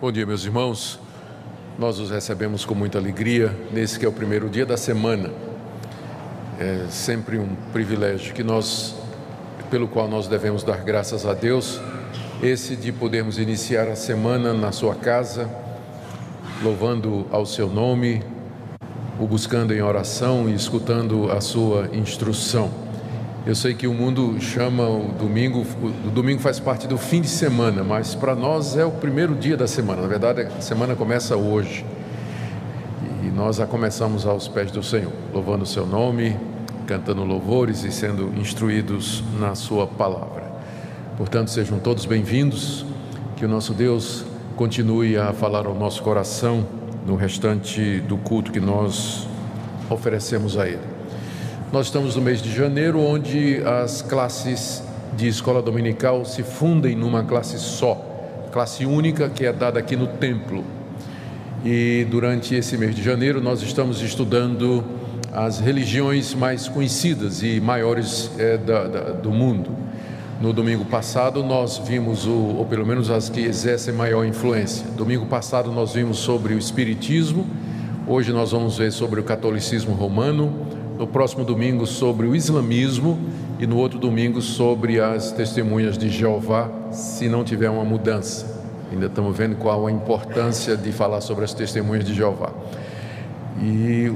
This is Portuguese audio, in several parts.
Bom dia, meus irmãos. Nós os recebemos com muita alegria nesse que é o primeiro dia da semana. É sempre um privilégio que nós, pelo qual nós devemos dar graças a Deus, esse de podermos iniciar a semana na sua casa, louvando ao seu nome, o buscando em oração e escutando a sua instrução. Eu sei que o mundo chama o domingo, o domingo faz parte do fim de semana, mas para nós é o primeiro dia da semana. Na verdade, a semana começa hoje. E nós a começamos aos pés do Senhor, louvando o seu nome, cantando louvores e sendo instruídos na sua palavra. Portanto, sejam todos bem-vindos. Que o nosso Deus continue a falar ao nosso coração no restante do culto que nós oferecemos a Ele. Nós estamos no mês de janeiro, onde as classes de escola dominical se fundem numa classe só, classe única que é dada aqui no templo. E durante esse mês de janeiro nós estamos estudando as religiões mais conhecidas e maiores é, da, da, do mundo. No domingo passado nós vimos, o, ou pelo menos as que exercem maior influência. Domingo passado nós vimos sobre o Espiritismo, hoje nós vamos ver sobre o catolicismo romano, no próximo domingo sobre o islamismo e no outro domingo sobre as testemunhas de Jeová, se não tiver uma mudança. Ainda estamos vendo qual a importância de falar sobre as testemunhas de Jeová. E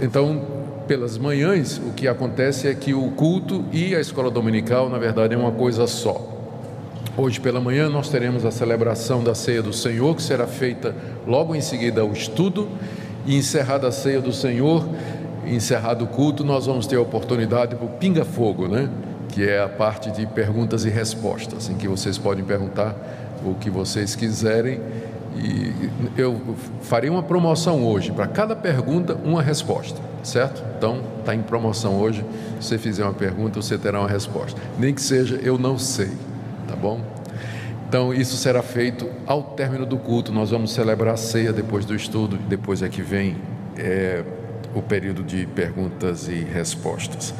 então, pelas manhãs, o que acontece é que o culto e a escola dominical, na verdade, é uma coisa só. Hoje pela manhã nós teremos a celebração da ceia do Senhor, que será feita logo em seguida ao estudo, e encerrada a ceia do Senhor, encerrado o culto, nós vamos ter a oportunidade para o Pinga Fogo, né? que é a parte de perguntas e respostas, em que vocês podem perguntar o que vocês quiserem. E eu farei uma promoção hoje, para cada pergunta, uma resposta, certo? Então, está em promoção hoje. Se você fizer uma pergunta, você terá uma resposta. Nem que seja eu não sei, tá bom? Então, isso será feito ao término do culto. Nós vamos celebrar a ceia depois do estudo, depois é que vem. É o período de perguntas e respostas.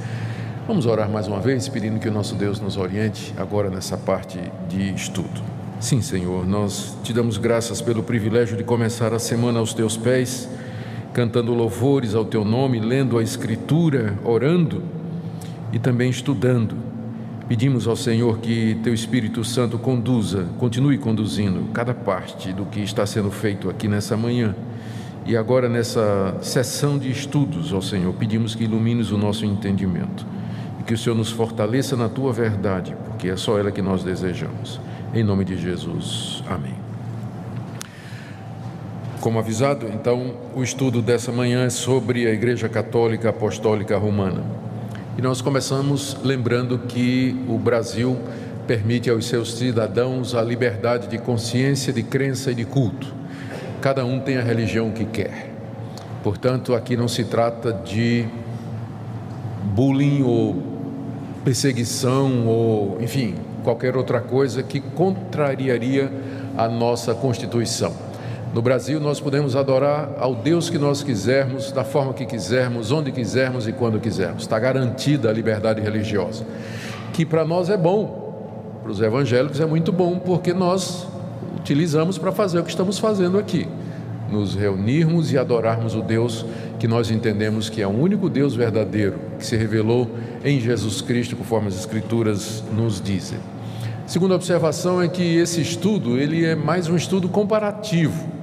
Vamos orar mais uma vez, pedindo que o nosso Deus nos oriente agora nessa parte de estudo. Sim, Senhor, nós te damos graças pelo privilégio de começar a semana aos teus pés, cantando louvores ao teu nome, lendo a Escritura, orando e também estudando. Pedimos ao Senhor que teu Espírito Santo conduza, continue conduzindo cada parte do que está sendo feito aqui nessa manhã e agora, nessa sessão de estudos, ó Senhor, pedimos que ilumines o nosso entendimento e que o Senhor nos fortaleça na tua verdade, porque é só ela que nós desejamos. Em nome de Jesus. Amém. Como avisado, então, o estudo dessa manhã é sobre a Igreja Católica Apostólica Romana. E nós começamos lembrando que o Brasil permite aos seus cidadãos a liberdade de consciência, de crença e de culto cada um tem a religião que quer. Portanto, aqui não se trata de bullying ou perseguição ou, enfim, qualquer outra coisa que contrariaria a nossa Constituição. No Brasil, nós podemos adorar ao Deus que nós quisermos, da forma que quisermos, onde quisermos e quando quisermos. Está garantida a liberdade religiosa, que para nós é bom, para os evangélicos é muito bom, porque nós utilizamos para fazer o que estamos fazendo aqui. Nos reunirmos e adorarmos o Deus que nós entendemos que é o único Deus verdadeiro, que se revelou em Jesus Cristo, conforme as Escrituras nos dizem. Segunda observação é que esse estudo ele é mais um estudo comparativo.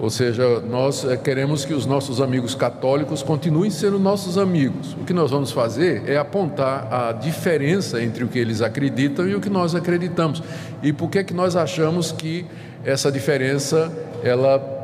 Ou seja, nós eh, queremos que os nossos amigos católicos continuem sendo nossos amigos. O que nós vamos fazer é apontar a diferença entre o que eles acreditam e o que nós acreditamos. E por que, que nós achamos que essa diferença ela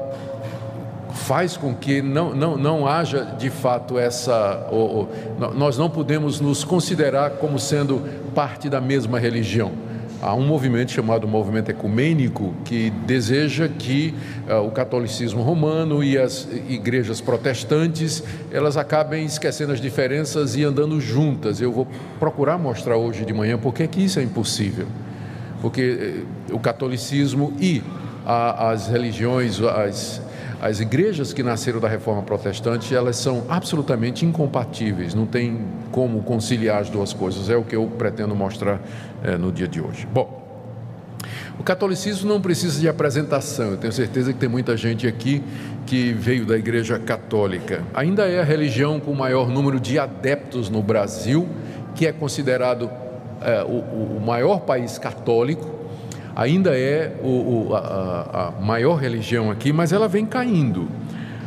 faz com que não, não, não haja de fato essa. Ou, ou, nós não podemos nos considerar como sendo parte da mesma religião. Há um movimento chamado Movimento Ecumênico que deseja que uh, o catolicismo romano e as igrejas protestantes elas acabem esquecendo as diferenças e andando juntas. Eu vou procurar mostrar hoje de manhã porque que isso é impossível. Porque uh, o catolicismo e a, as religiões, as, as igrejas que nasceram da reforma protestante, elas são absolutamente incompatíveis, não tem como conciliar as duas coisas, é o que eu pretendo mostrar é, no dia de hoje. Bom, O catolicismo não precisa de apresentação. Eu tenho certeza que tem muita gente aqui que veio da Igreja Católica. Ainda é a religião com o maior número de adeptos no Brasil, que é considerado é, o, o, maior país católico. Ainda é o, a, a maior religião aqui, mas ela vem caindo.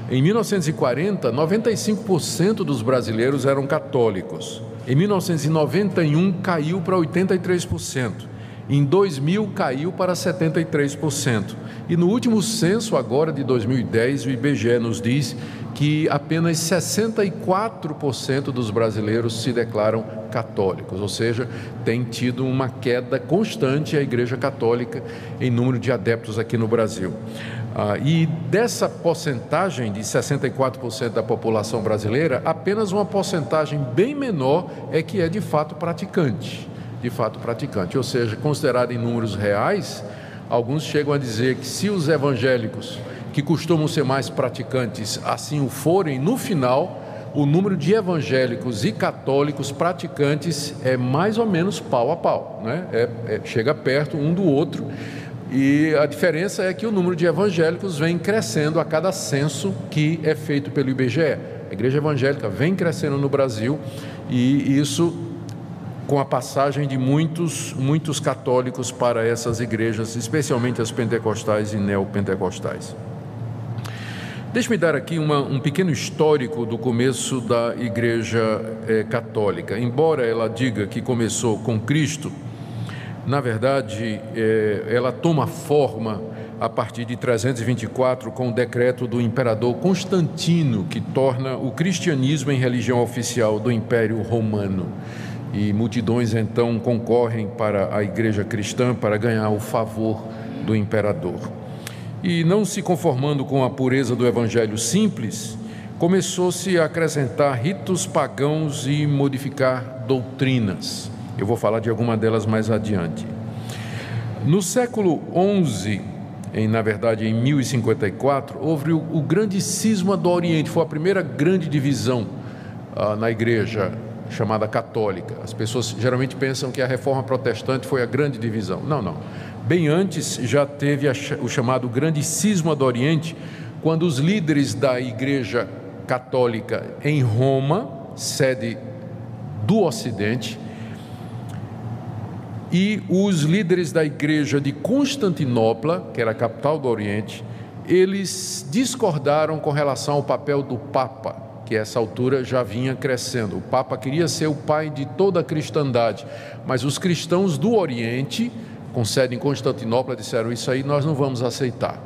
Em 1940, 95% dos brasileiros eram católicos. Em 1991, caiu para 83%. Em 2000 caiu para 73%. E no último censo, agora de 2010, o IBGE nos diz que apenas 64% dos brasileiros se declaram católicos, ou seja, tem tido uma queda constante a Igreja Católica em número de adeptos aqui no Brasil. Ah, e dessa porcentagem de 64% da população brasileira, apenas uma porcentagem bem menor é que é de fato praticante de fato praticante. Ou seja, considerado em números reais, alguns chegam a dizer que se os evangélicos, que costumam ser mais praticantes, assim o forem, no final, o número de evangélicos e católicos praticantes é mais ou menos pau a pau, né? É, é, chega perto um do outro. E a diferença é que o número de evangélicos vem crescendo a cada censo que é feito pelo IBGE. A igreja evangélica vem crescendo no Brasil e isso com a passagem de muitos, muitos católicos para essas igrejas, especialmente as pentecostais e neopentecostais. Deixe-me dar aqui uma, um pequeno histórico do começo da Igreja é, Católica. Embora ela diga que começou com Cristo, na verdade, é, ela toma forma a partir de 324 com o decreto do imperador Constantino, que torna o cristianismo em religião oficial do Império Romano e multidões então concorrem para a igreja cristã para ganhar o favor do imperador. E não se conformando com a pureza do evangelho simples, começou-se a acrescentar ritos pagãos e modificar doutrinas. Eu vou falar de alguma delas mais adiante. No século XI, em, na verdade em 1054, houve o, o grande cisma do Oriente, foi a primeira grande divisão ah, na igreja chamada católica. As pessoas geralmente pensam que a reforma protestante foi a grande divisão. Não, não. Bem antes já teve o chamado grande cisma do Oriente, quando os líderes da Igreja Católica em Roma, sede do Ocidente, e os líderes da Igreja de Constantinopla, que era a capital do Oriente, eles discordaram com relação ao papel do Papa que a essa altura já vinha crescendo. O Papa queria ser o pai de toda a cristandade, mas os cristãos do Oriente, com sede em Constantinopla, disseram: Isso aí nós não vamos aceitar.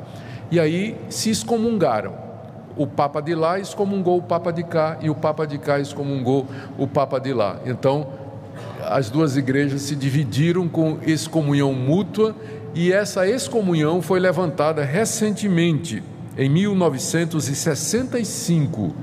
E aí se excomungaram. O Papa de lá excomungou o Papa de cá, e o Papa de cá excomungou o Papa de lá. Então, as duas igrejas se dividiram com excomunhão mútua, e essa excomunhão foi levantada recentemente, em 1965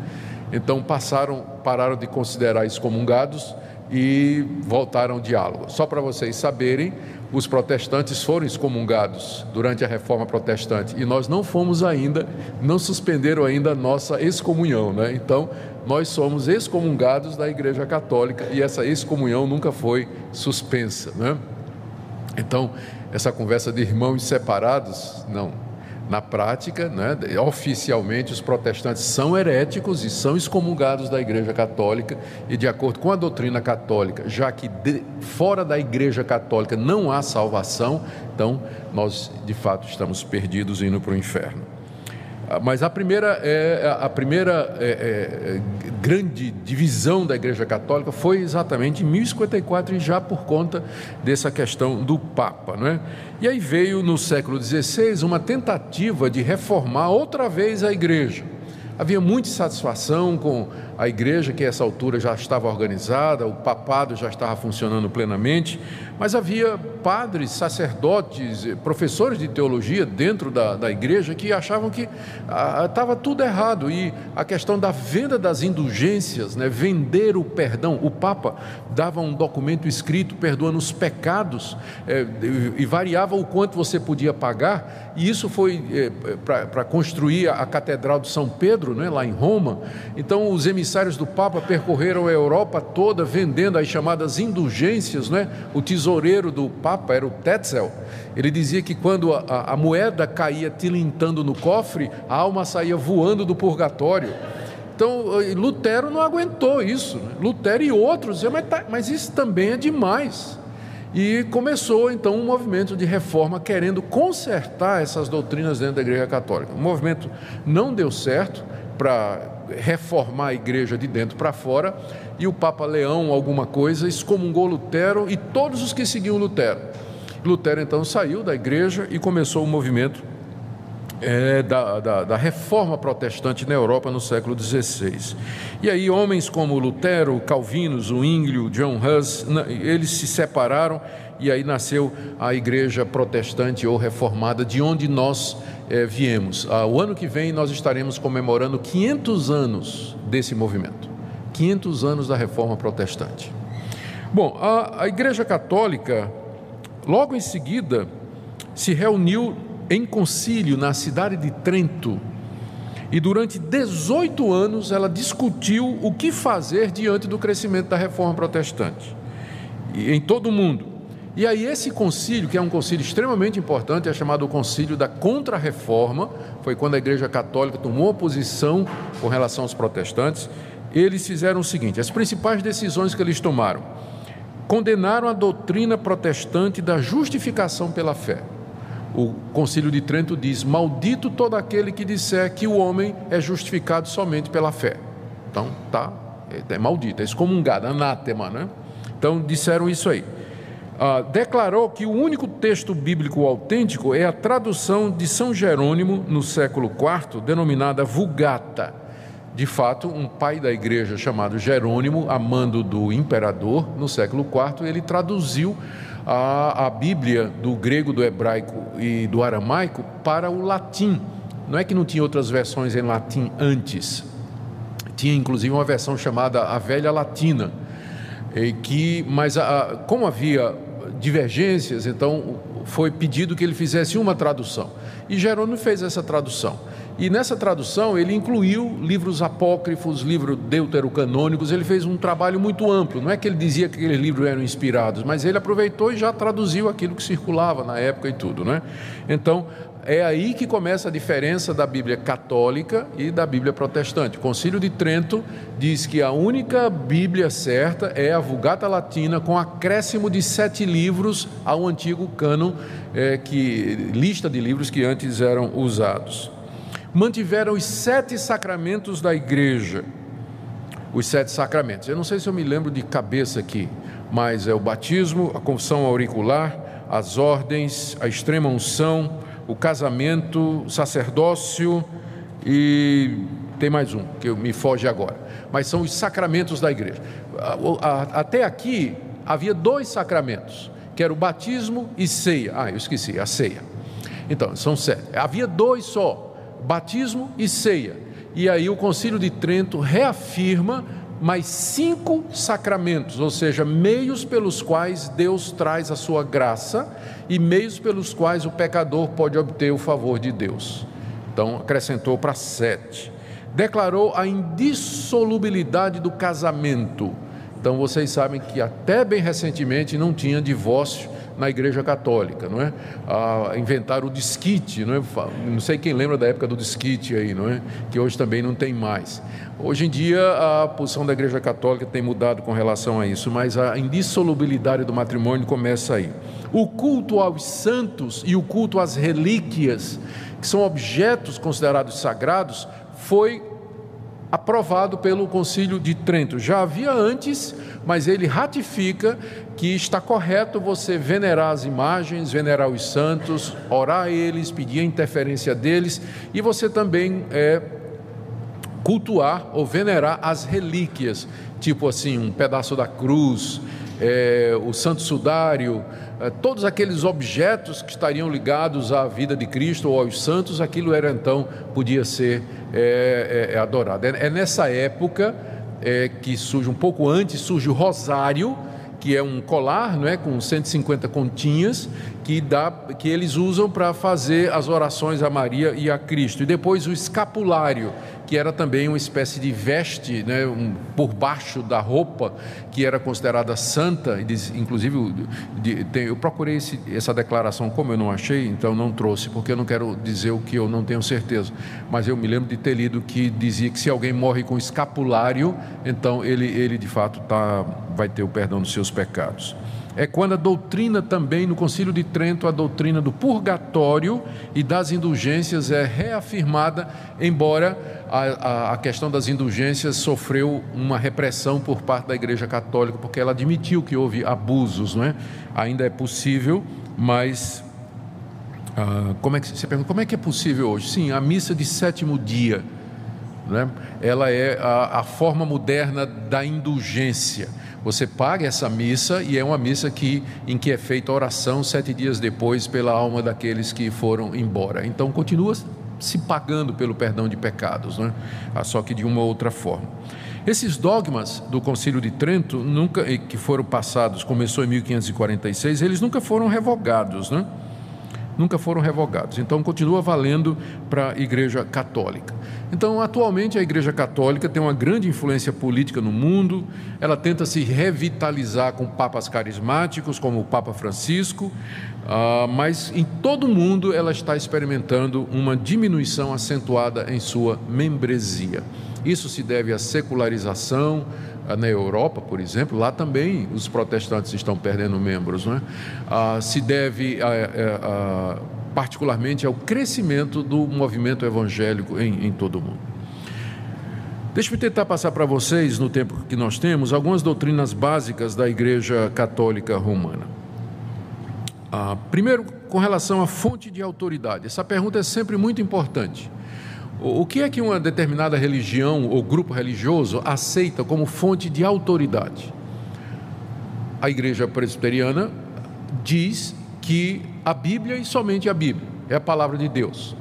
então passaram, pararam de considerar excomungados e voltaram ao diálogo. Só para vocês saberem, os protestantes foram excomungados durante a reforma protestante e nós não fomos ainda, não suspenderam ainda a nossa excomunhão, né? Então, nós somos excomungados da Igreja Católica e essa excomunhão nunca foi suspensa, né? Então, essa conversa de irmãos separados, não, na prática, né, oficialmente, os protestantes são heréticos e são excomungados da Igreja Católica, e de acordo com a doutrina católica, já que de, fora da Igreja Católica não há salvação, então nós de fato estamos perdidos indo para o inferno. Ah, mas a primeira, é, a primeira é, é, grande divisão da Igreja Católica foi exatamente em 1054 e já por conta dessa questão do Papa. Não é? E aí veio no século XVI uma tentativa de reformar outra vez a Igreja. Havia muita satisfação com a igreja, que a essa altura já estava organizada, o papado já estava funcionando plenamente, mas havia padres, sacerdotes, professores de teologia dentro da, da igreja que achavam que estava ah, tudo errado e a questão da venda das indulgências, né, vender o perdão. O Papa dava um documento escrito perdoando os pecados é, e variava o quanto você podia pagar, e isso foi é, para construir a, a Catedral de São Pedro, né, lá em Roma. Então, os emissários do Papa percorreram a Europa toda vendendo as chamadas indulgências, né, o tesouro tesoureiro do Papa era o Tetzel. Ele dizia que quando a, a moeda caía tilintando no cofre, a alma saía voando do purgatório. Então, Lutero não aguentou isso. Né? Lutero e outros diziam, mas, tá, mas isso também é demais. E começou então um movimento de reforma querendo consertar essas doutrinas dentro da Igreja Católica. O movimento não deu certo para reformar a igreja de dentro para fora, e o Papa Leão, alguma coisa, excomungou Lutero e todos os que seguiam Lutero. Lutero então saiu da igreja e começou o movimento é, da, da, da, reforma protestante na Europa no século XVI. E aí homens como Lutero, Calvino, Zwinglio, John Hus, eles se separaram e aí nasceu a igreja protestante ou reformada de onde nós é, viemos. Ah, o ano que vem nós estaremos comemorando 500 anos desse movimento, 500 anos da reforma protestante. Bom, a, a igreja católica, logo em seguida, se reuniu em concílio na cidade de Trento e durante 18 anos ela discutiu o que fazer diante do crescimento da reforma protestante em todo o mundo. E aí esse concílio, que é um concílio extremamente importante, é chamado o concílio da Contra-Reforma, foi quando a Igreja Católica tomou posição com relação aos protestantes. Eles fizeram o seguinte: as principais decisões que eles tomaram, condenaram a doutrina protestante da justificação pela fé o Concílio de Trento diz: Maldito todo aquele que disser que o homem é justificado somente pela fé. Então, tá, é, é maldito, é excomungado, anátema, né? Então, disseram isso aí. Ah, declarou que o único texto bíblico autêntico é a tradução de São Jerônimo, no século IV, denominada Vulgata. De fato, um pai da igreja chamado Jerônimo, amando do imperador, no século IV, ele traduziu a, a Bíblia do grego, do hebraico e do aramaico para o latim. Não é que não tinha outras versões em latim antes. Tinha inclusive uma versão chamada a Velha Latina, que, mas a, como havia divergências, então foi pedido que ele fizesse uma tradução. E Jerônimo fez essa tradução. E nessa tradução ele incluiu livros apócrifos, livros deuterocanônicos, ele fez um trabalho muito amplo. Não é que ele dizia que aqueles livros eram inspirados, mas ele aproveitou e já traduziu aquilo que circulava na época e tudo, né? Então, é aí que começa a diferença da Bíblia católica e da Bíblia protestante. O Concílio de Trento diz que a única Bíblia certa é a Vulgata Latina, com acréscimo de sete livros ao antigo cânon, é, que, lista de livros que antes eram usados mantiveram os sete sacramentos da igreja. Os sete sacramentos. Eu não sei se eu me lembro de cabeça aqui, mas é o batismo, a confissão auricular, as ordens, a extrema unção, o casamento, o sacerdócio e tem mais um que me foge agora. Mas são os sacramentos da igreja. Até aqui havia dois sacramentos, que era o batismo e ceia. Ah, eu esqueci, a ceia. Então, são sete. Havia dois só batismo e ceia. E aí o Concílio de Trento reafirma mais cinco sacramentos, ou seja, meios pelos quais Deus traz a sua graça e meios pelos quais o pecador pode obter o favor de Deus. Então, acrescentou para sete. Declarou a indissolubilidade do casamento. Então, vocês sabem que até bem recentemente não tinha divórcio na Igreja Católica, não é? Ah, inventaram o disquite, não é? Não sei quem lembra da época do disquite aí, não é? Que hoje também não tem mais. Hoje em dia a posição da Igreja Católica tem mudado com relação a isso, mas a indissolubilidade do matrimônio começa aí. O culto aos santos e o culto às relíquias, que são objetos considerados sagrados, foi aprovado pelo Concílio de Trento. Já havia antes, mas ele ratifica que está correto você venerar as imagens, venerar os santos, orar a eles, pedir a interferência deles e você também é, cultuar ou venerar as relíquias, tipo assim, um pedaço da cruz, é, o santo sudário, é, todos aqueles objetos que estariam ligados à vida de Cristo ou aos santos, aquilo era então, podia ser é, é, é adorado. É, é, nessa época que surge, um pouco antes, surge o rosário, que é um colar, não é, com 150 continhas, que dá, que eles usam para fazer as orações a Maria e a Cristo. E depois o escapulário, que era também uma espécie de veste, né, um, por baixo da roupa, que era considerada santa. Inclusive, de, tem, eu procurei esse, essa declaração, como eu não achei, então não trouxe, porque eu não quero dizer o que eu não tenho certeza. Mas eu me lembro de ter lido que dizia que se alguém morre com escapulário, então ele, ele de fato tá, vai ter o perdão dos seus pecados é quando a doutrina também, no Concílio de Trento, a doutrina do purgatório e das indulgências é reafirmada, embora a, a, a, questão das indulgências sofreu uma repressão por parte da Igreja Católica, porque ela admitiu que houve abusos, não é? Ainda é possível, mas ah, como é que você pergunta, como é que é possível hoje? Sim, a missa de sétimo dia, né? ela é a, a forma moderna da indulgência você paga essa missa e é uma missa que, em que é feita oração sete dias depois pela alma daqueles que foram embora. Então continua se pagando pelo perdão de pecados, né? só que de uma outra forma. Esses dogmas do Concílio de Trento, nunca, que foram passados, começou em 1546, eles nunca foram revogados, né? Nunca foram revogados. Então continua valendo para a Igreja Católica. Então, atualmente a Igreja Católica tem uma grande influência política no mundo. Ela tenta se revitalizar com papas carismáticos, como o Papa Francisco, uh, mas em todo o mundo ela está experimentando uma diminuição acentuada em sua membresia. Isso se deve à secularização, na Europa, por exemplo, lá também os protestantes estão perdendo membros, não é? Ah, se deve a, a, a, particularmente ao crescimento do movimento evangélico em, em todo o mundo. Deixe-me tentar passar para vocês, no tempo que nós temos, algumas doutrinas básicas da Igreja Católica Romana. Ah, primeiro, com relação à fonte de autoridade. Essa pergunta é sempre muito importante. O que é que uma determinada religião ou grupo religioso aceita como fonte de autoridade? A igreja presbiteriana diz que a Bíblia e somente a Bíblia é a palavra de Deus.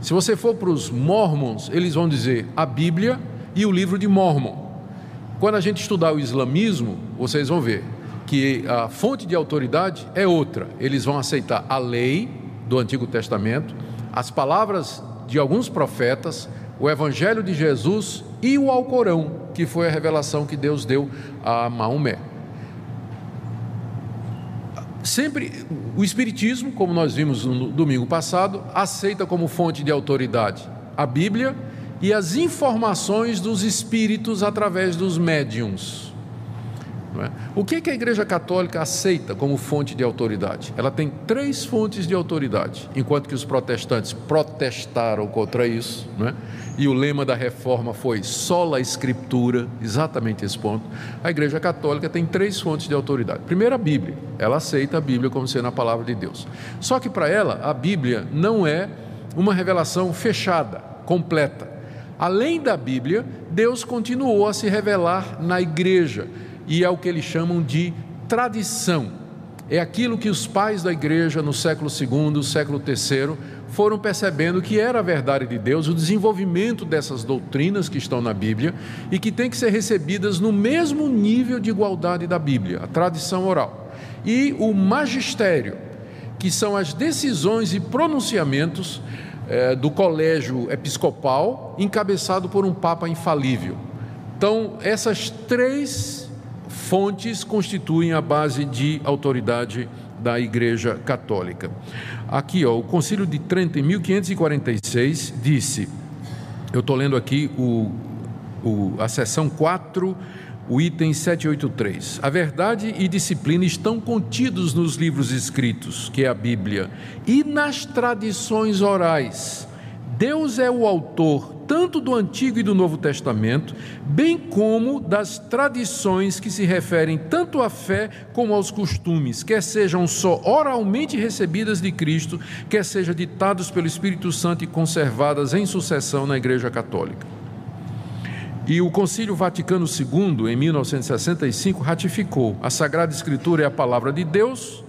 Se você for para os mormons, eles vão dizer a Bíblia e o livro de Mormon. Quando a gente estudar o islamismo, vocês vão ver que a fonte de autoridade é outra. Eles vão aceitar a lei do Antigo Testamento, as palavras de alguns profetas, o Evangelho de Jesus e o Alcorão, que foi a revelação que Deus deu a Maomé. Sempre o Espiritismo, como nós vimos no domingo passado, aceita como fonte de autoridade a Bíblia e as informações dos espíritos através dos médiums. É? O que, que a Igreja Católica aceita como fonte de autoridade? Ela tem três fontes de autoridade, enquanto que os protestantes protestaram contra isso, é? e o lema da reforma foi sola escritura, exatamente esse ponto. A Igreja Católica tem três fontes de autoridade. Primeiro, a Bíblia. Ela aceita a Bíblia como sendo a palavra de Deus. Só que para ela, a Bíblia não é uma revelação fechada, completa. Além da Bíblia, Deus continuou a se revelar na igreja e é o que eles chamam de tradição. É aquilo que os pais da igreja no século II, século III, foram percebendo que era a verdade de Deus, o desenvolvimento dessas doutrinas que estão na Bíblia e que têm que ser recebidas no mesmo nível de igualdade da Bíblia, a tradição oral. E o magistério, que são as decisões e pronunciamentos eh, do colégio episcopal, encabeçado por um Papa infalível. Então, essas três fontes constituem a base de autoridade da Igreja Católica. Aqui, ó, o Concílio de Trento, em 1546, disse: eu estou lendo aqui o, o, a seção 4, o item 783. A verdade e disciplina estão contidos nos livros escritos, que é a Bíblia, e nas tradições orais. Deus é o autor tanto do Antigo e do Novo Testamento, bem como das tradições que se referem tanto à fé como aos costumes, quer sejam só oralmente recebidas de Cristo, quer sejam ditados pelo Espírito Santo e conservadas em sucessão na Igreja Católica. E o Concílio Vaticano II, em 1965, ratificou: a Sagrada Escritura é a palavra de Deus,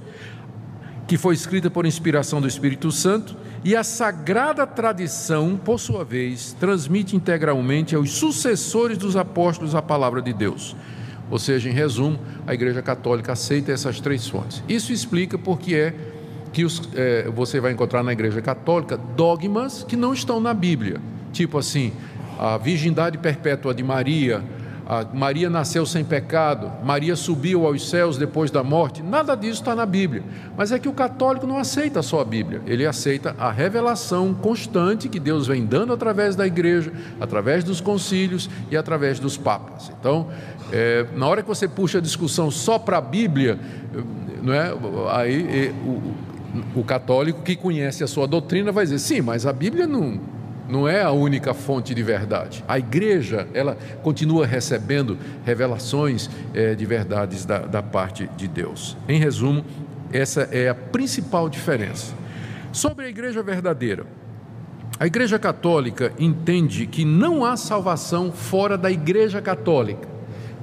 que foi escrita por inspiração do Espírito Santo e a sagrada tradição, por sua vez, transmite integralmente aos sucessores dos apóstolos a palavra de Deus. Ou seja, em resumo, a Igreja Católica aceita essas três fontes. Isso explica porque é que os, é, você vai encontrar na Igreja Católica dogmas que não estão na Bíblia, tipo assim, a virgindade perpétua de Maria, Maria nasceu sem pecado, Maria subiu aos céus depois da morte, nada disso está na Bíblia. Mas é que o católico não aceita só a Bíblia, ele aceita a revelação constante que Deus vem dando através da igreja, através dos concílios e através dos papas. Então, é, na hora que você puxa a discussão só para a Bíblia, não é? aí o, o católico que conhece a sua doutrina vai dizer: sim, mas a Bíblia não não é a única fonte de verdade. A igreja, ela continua recebendo revelações é, de verdades da, da parte de Deus. Em resumo, essa é a principal diferença. Sobre a igreja verdadeira, a igreja católica entende que não há salvação fora da igreja católica.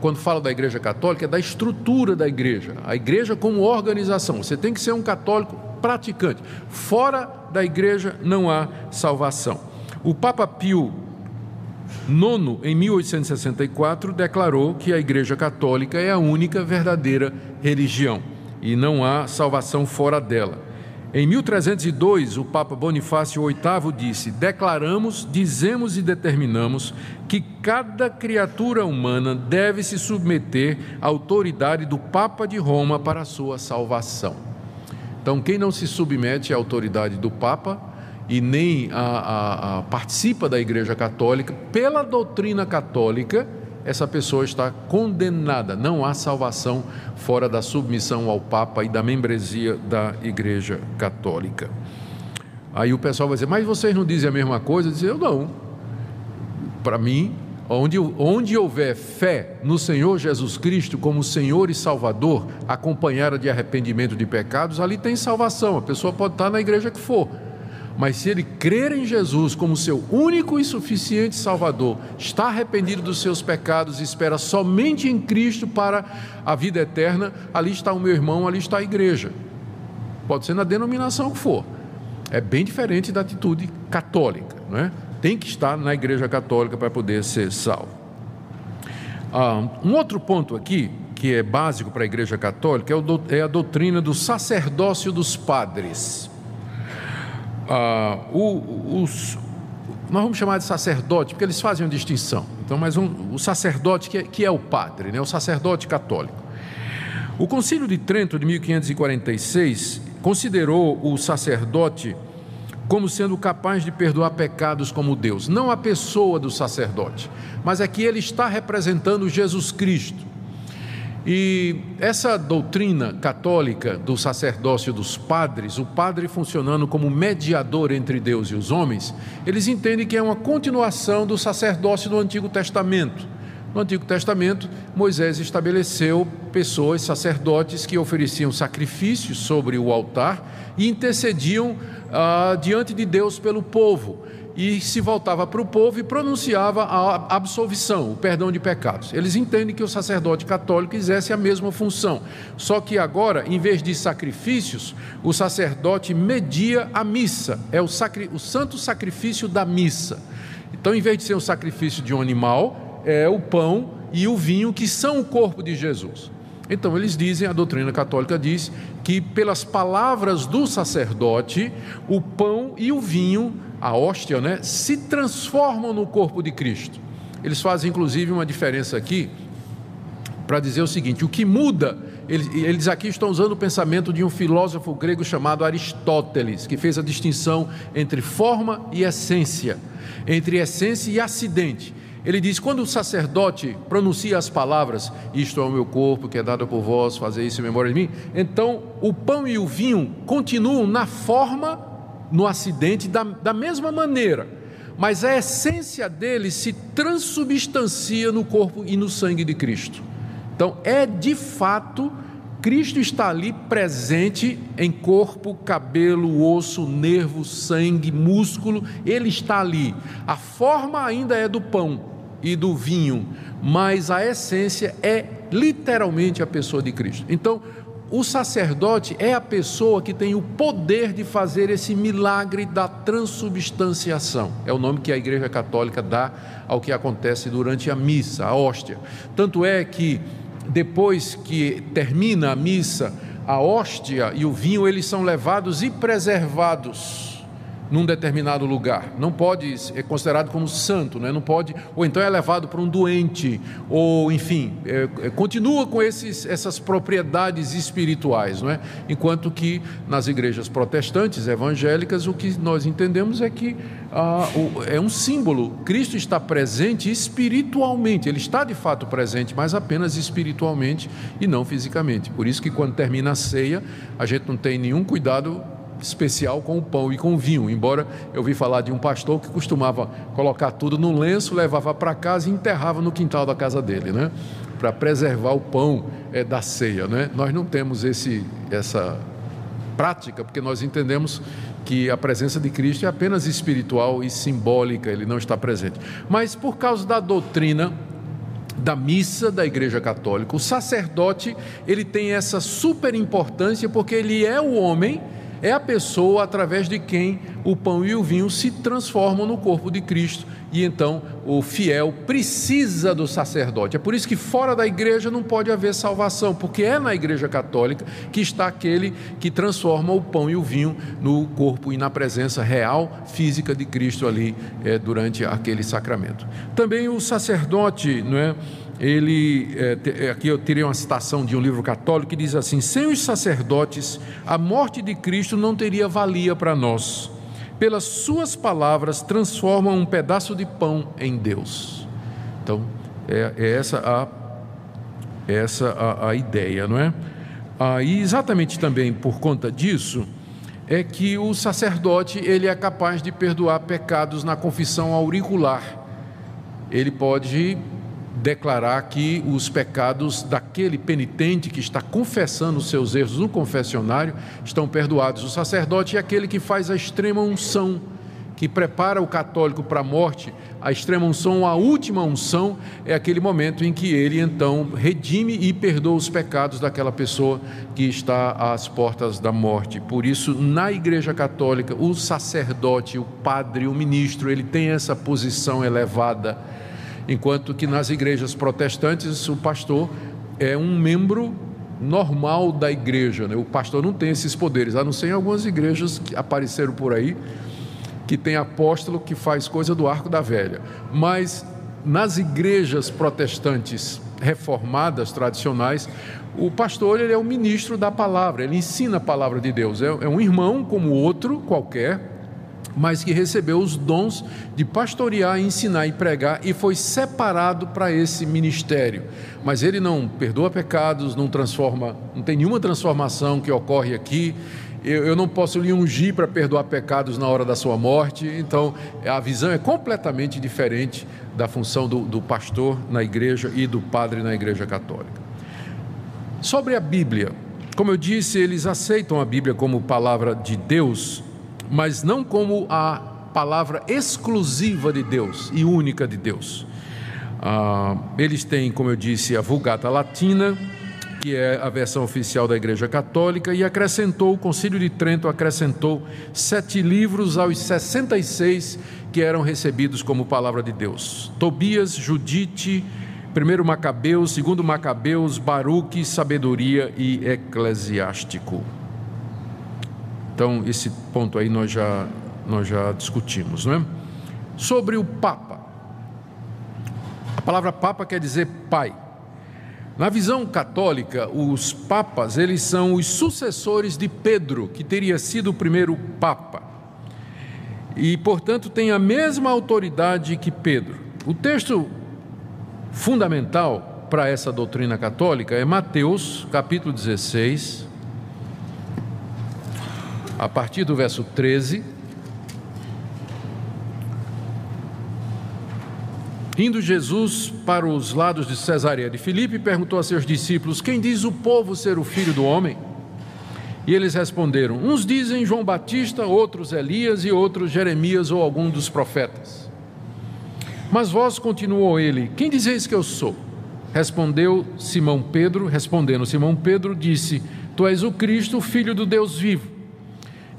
Quando fala da igreja católica, é da estrutura da igreja, a igreja como organização. Você tem que ser um católico praticante. Fora da igreja não há salvação. O Papa Pio IX, em 1864, declarou que a Igreja Católica é a única verdadeira religião e não há salvação fora dela. Em 1302, o Papa Bonifácio VIII disse: Declaramos, dizemos e determinamos que cada criatura humana deve se submeter à autoridade do Papa de Roma para a sua salvação. Então, quem não se submete à autoridade do Papa e nem a, a, a participa da Igreja Católica, pela doutrina católica, essa pessoa está condenada. Não há salvação fora da submissão ao Papa e da membresia da Igreja Católica. Aí o pessoal vai dizer, mas vocês não dizem a mesma coisa? Eu dizer, eu não. Para mim, onde, onde houver fé no Senhor Jesus Cristo como Senhor e Salvador, acompanhada de arrependimento de pecados, ali tem salvação. A pessoa pode estar na igreja que for mas se ele crer em Jesus como seu único e suficiente Salvador, está arrependido dos seus pecados e espera somente em Cristo para a vida eterna, ali está o meu irmão, ali está a igreja. Pode ser na denominação que for. É bem diferente da atitude católica, não é? Tem que estar na igreja católica para poder ser salvo. Ah, um outro ponto aqui, que é básico para a igreja católica, é, é a doutrina do sacerdócio dos padres ah, o, os, nós vamos chamar de sacerdote, porque eles fazem uma distinção. Então, mas um, o sacerdote que é, que é o padre, né, o sacerdote católico. O Concílio de Trento de 1546 considerou o sacerdote como sendo capaz de perdoar pecados como Deus, não a pessoa do sacerdote, mas é que ele está representando Jesus Cristo. E essa doutrina católica do sacerdócio dos padres, o padre funcionando como mediador entre Deus e os homens, eles entendem que é uma continuação do sacerdócio do Antigo Testamento. No Antigo Testamento, Moisés estabeleceu pessoas, sacerdotes, que ofereciam sacrifícios sobre o altar e intercediam ah, diante de Deus pelo povo e se voltava para o povo e pronunciava a absolvição, o perdão de pecados. Eles entendem que o sacerdote católico exerce a mesma função, só que agora, em vez de sacrifícios, o sacerdote media a missa, é o, sacri... o santo sacrifício da missa. Então, em vez de ser o sacrifício de um animal, é o pão e o vinho que são o corpo de Jesus. Então, eles dizem, a doutrina católica diz, que pelas palavras do sacerdote, o pão e o vinho a hóstia, né, se transformam no corpo de Cristo. Eles fazem inclusive uma diferença aqui para dizer o seguinte: o que muda, eles, eles, aqui estão usando o pensamento de um filósofo grego chamado Aristóteles, que fez a distinção entre forma e essência, entre essência e acidente. Ele diz: quando o sacerdote pronuncia as palavras, isto é o meu corpo que é dado por vós, fazer isso em memória de mim, então o pão e o vinho continuam na forma no acidente da, da mesma maneira, mas a essência dele se transubstancia no corpo e no sangue de Cristo. Então, é de fato, Cristo está ali presente em corpo, cabelo, osso, nervo, sangue, músculo, ele está ali. A forma ainda é do pão e do vinho, mas a essência é literalmente a pessoa de Cristo. Então, o sacerdote é a pessoa que tem o poder de fazer esse milagre da transubstanciação. É o nome que a Igreja Católica dá ao que acontece durante a missa, a hóstia. Tanto é que depois que termina a missa, a hóstia e o vinho eles são levados e preservados num determinado lugar. Não pode é considerado como santo, né? não pode, ou então é levado para um doente, ou enfim, é, é, continua com esses, essas propriedades espirituais, não é? Enquanto que nas igrejas protestantes evangélicas o que nós entendemos é que ah, o, é um símbolo. Cristo está presente espiritualmente. Ele está de fato presente, mas apenas espiritualmente e não fisicamente. Por isso que quando termina a ceia a gente não tem nenhum cuidado especial com o pão e com o vinho. Embora eu vi falar de um pastor que costumava colocar tudo num lenço, levava para casa e enterrava no quintal da casa dele, né? Para preservar o pão é, da ceia, né? Nós não temos esse, essa prática, porque nós entendemos que a presença de Cristo é apenas espiritual e simbólica, ele não está presente. Mas por causa da doutrina da missa da Igreja Católica, o sacerdote, ele tem essa super importância porque ele é o homem é a pessoa através de quem o pão e o vinho se transformam no corpo de Cristo. E então o fiel precisa do sacerdote. É por isso que fora da igreja não pode haver salvação, porque é na igreja católica que está aquele que transforma o pão e o vinho no corpo e na presença real, física de Cristo ali é, durante aquele sacramento. Também o sacerdote, não é? Ele é, aqui eu tirei uma citação de um livro católico que diz assim: sem os sacerdotes, a morte de Cristo não teria valia para nós. Pelas suas palavras transformam um pedaço de pão em Deus. Então é, é essa a é essa a, a, ideia, não é? Ah, e exatamente também por conta disso é que o sacerdote ele é capaz de perdoar pecados na confissão auricular. Ele pode declarar que os pecados daquele penitente que está confessando os seus erros no confessionário estão perdoados. O sacerdote é aquele que faz a extrema unção, que prepara o católico para a morte. A extrema unção, a última unção, é aquele momento em que ele então redime e perdoa os pecados daquela pessoa que está às portas da morte. Por isso, na Igreja Católica, o sacerdote, o padre, o ministro, ele tem essa posição elevada enquanto que nas igrejas protestantes o pastor é um membro normal da igreja. Né? O pastor não tem esses poderes, a não ser em algumas igrejas que apareceram por aí, que tem apóstolo que faz coisa do arco da velha. Mas nas igrejas protestantes reformadas, tradicionais, o pastor ele é o ministro da palavra, ele ensina a palavra de Deus. É, é um irmão como outro qualquer, mas que recebeu os dons de pastorear, ensinar e pregar e foi separado para esse ministério. Mas ele não perdoa pecados, não transforma, não tem nenhuma transformação que ocorre aqui. Eu, eu não posso lhe ungir para perdoar pecados na hora da sua morte. Então, a visão é completamente diferente da função do, do pastor na igreja e do padre na igreja católica. Sobre a Bíblia, como eu disse, eles aceitam a Bíblia como palavra de Deus, mas não como a palavra exclusiva de Deus e única de Deus. Ah, eles têm, como eu disse, a Vulgata Latina, que é a versão oficial da Igreja Católica, e acrescentou, o Concílio de Trento acrescentou sete livros aos 66 que eram recebidos como palavra de Deus: Tobias, Judite, primeiro Macabeus, segundo Macabeus, Baruque, Sabedoria e Eclesiástico. Então, esse ponto aí nós já, nós já discutimos, não é? Sobre o Papa. A palavra Papa quer dizer pai. Na visão católica, os papas, eles são os sucessores de Pedro, que teria sido o primeiro papa. E, portanto, tem a mesma autoridade que Pedro. O texto fundamental para essa doutrina católica é Mateus, capítulo 16, a partir do verso 13. Indo Jesus para os lados de Cesareia de Filipe, perguntou a seus discípulos: Quem diz o povo ser o filho do homem? E eles responderam: Uns dizem João Batista, outros Elias e outros Jeremias ou algum dos profetas. Mas vós, continuou ele, quem dizeis que eu sou? Respondeu Simão Pedro, respondendo Simão Pedro, disse: Tu és o Cristo, filho do Deus vivo.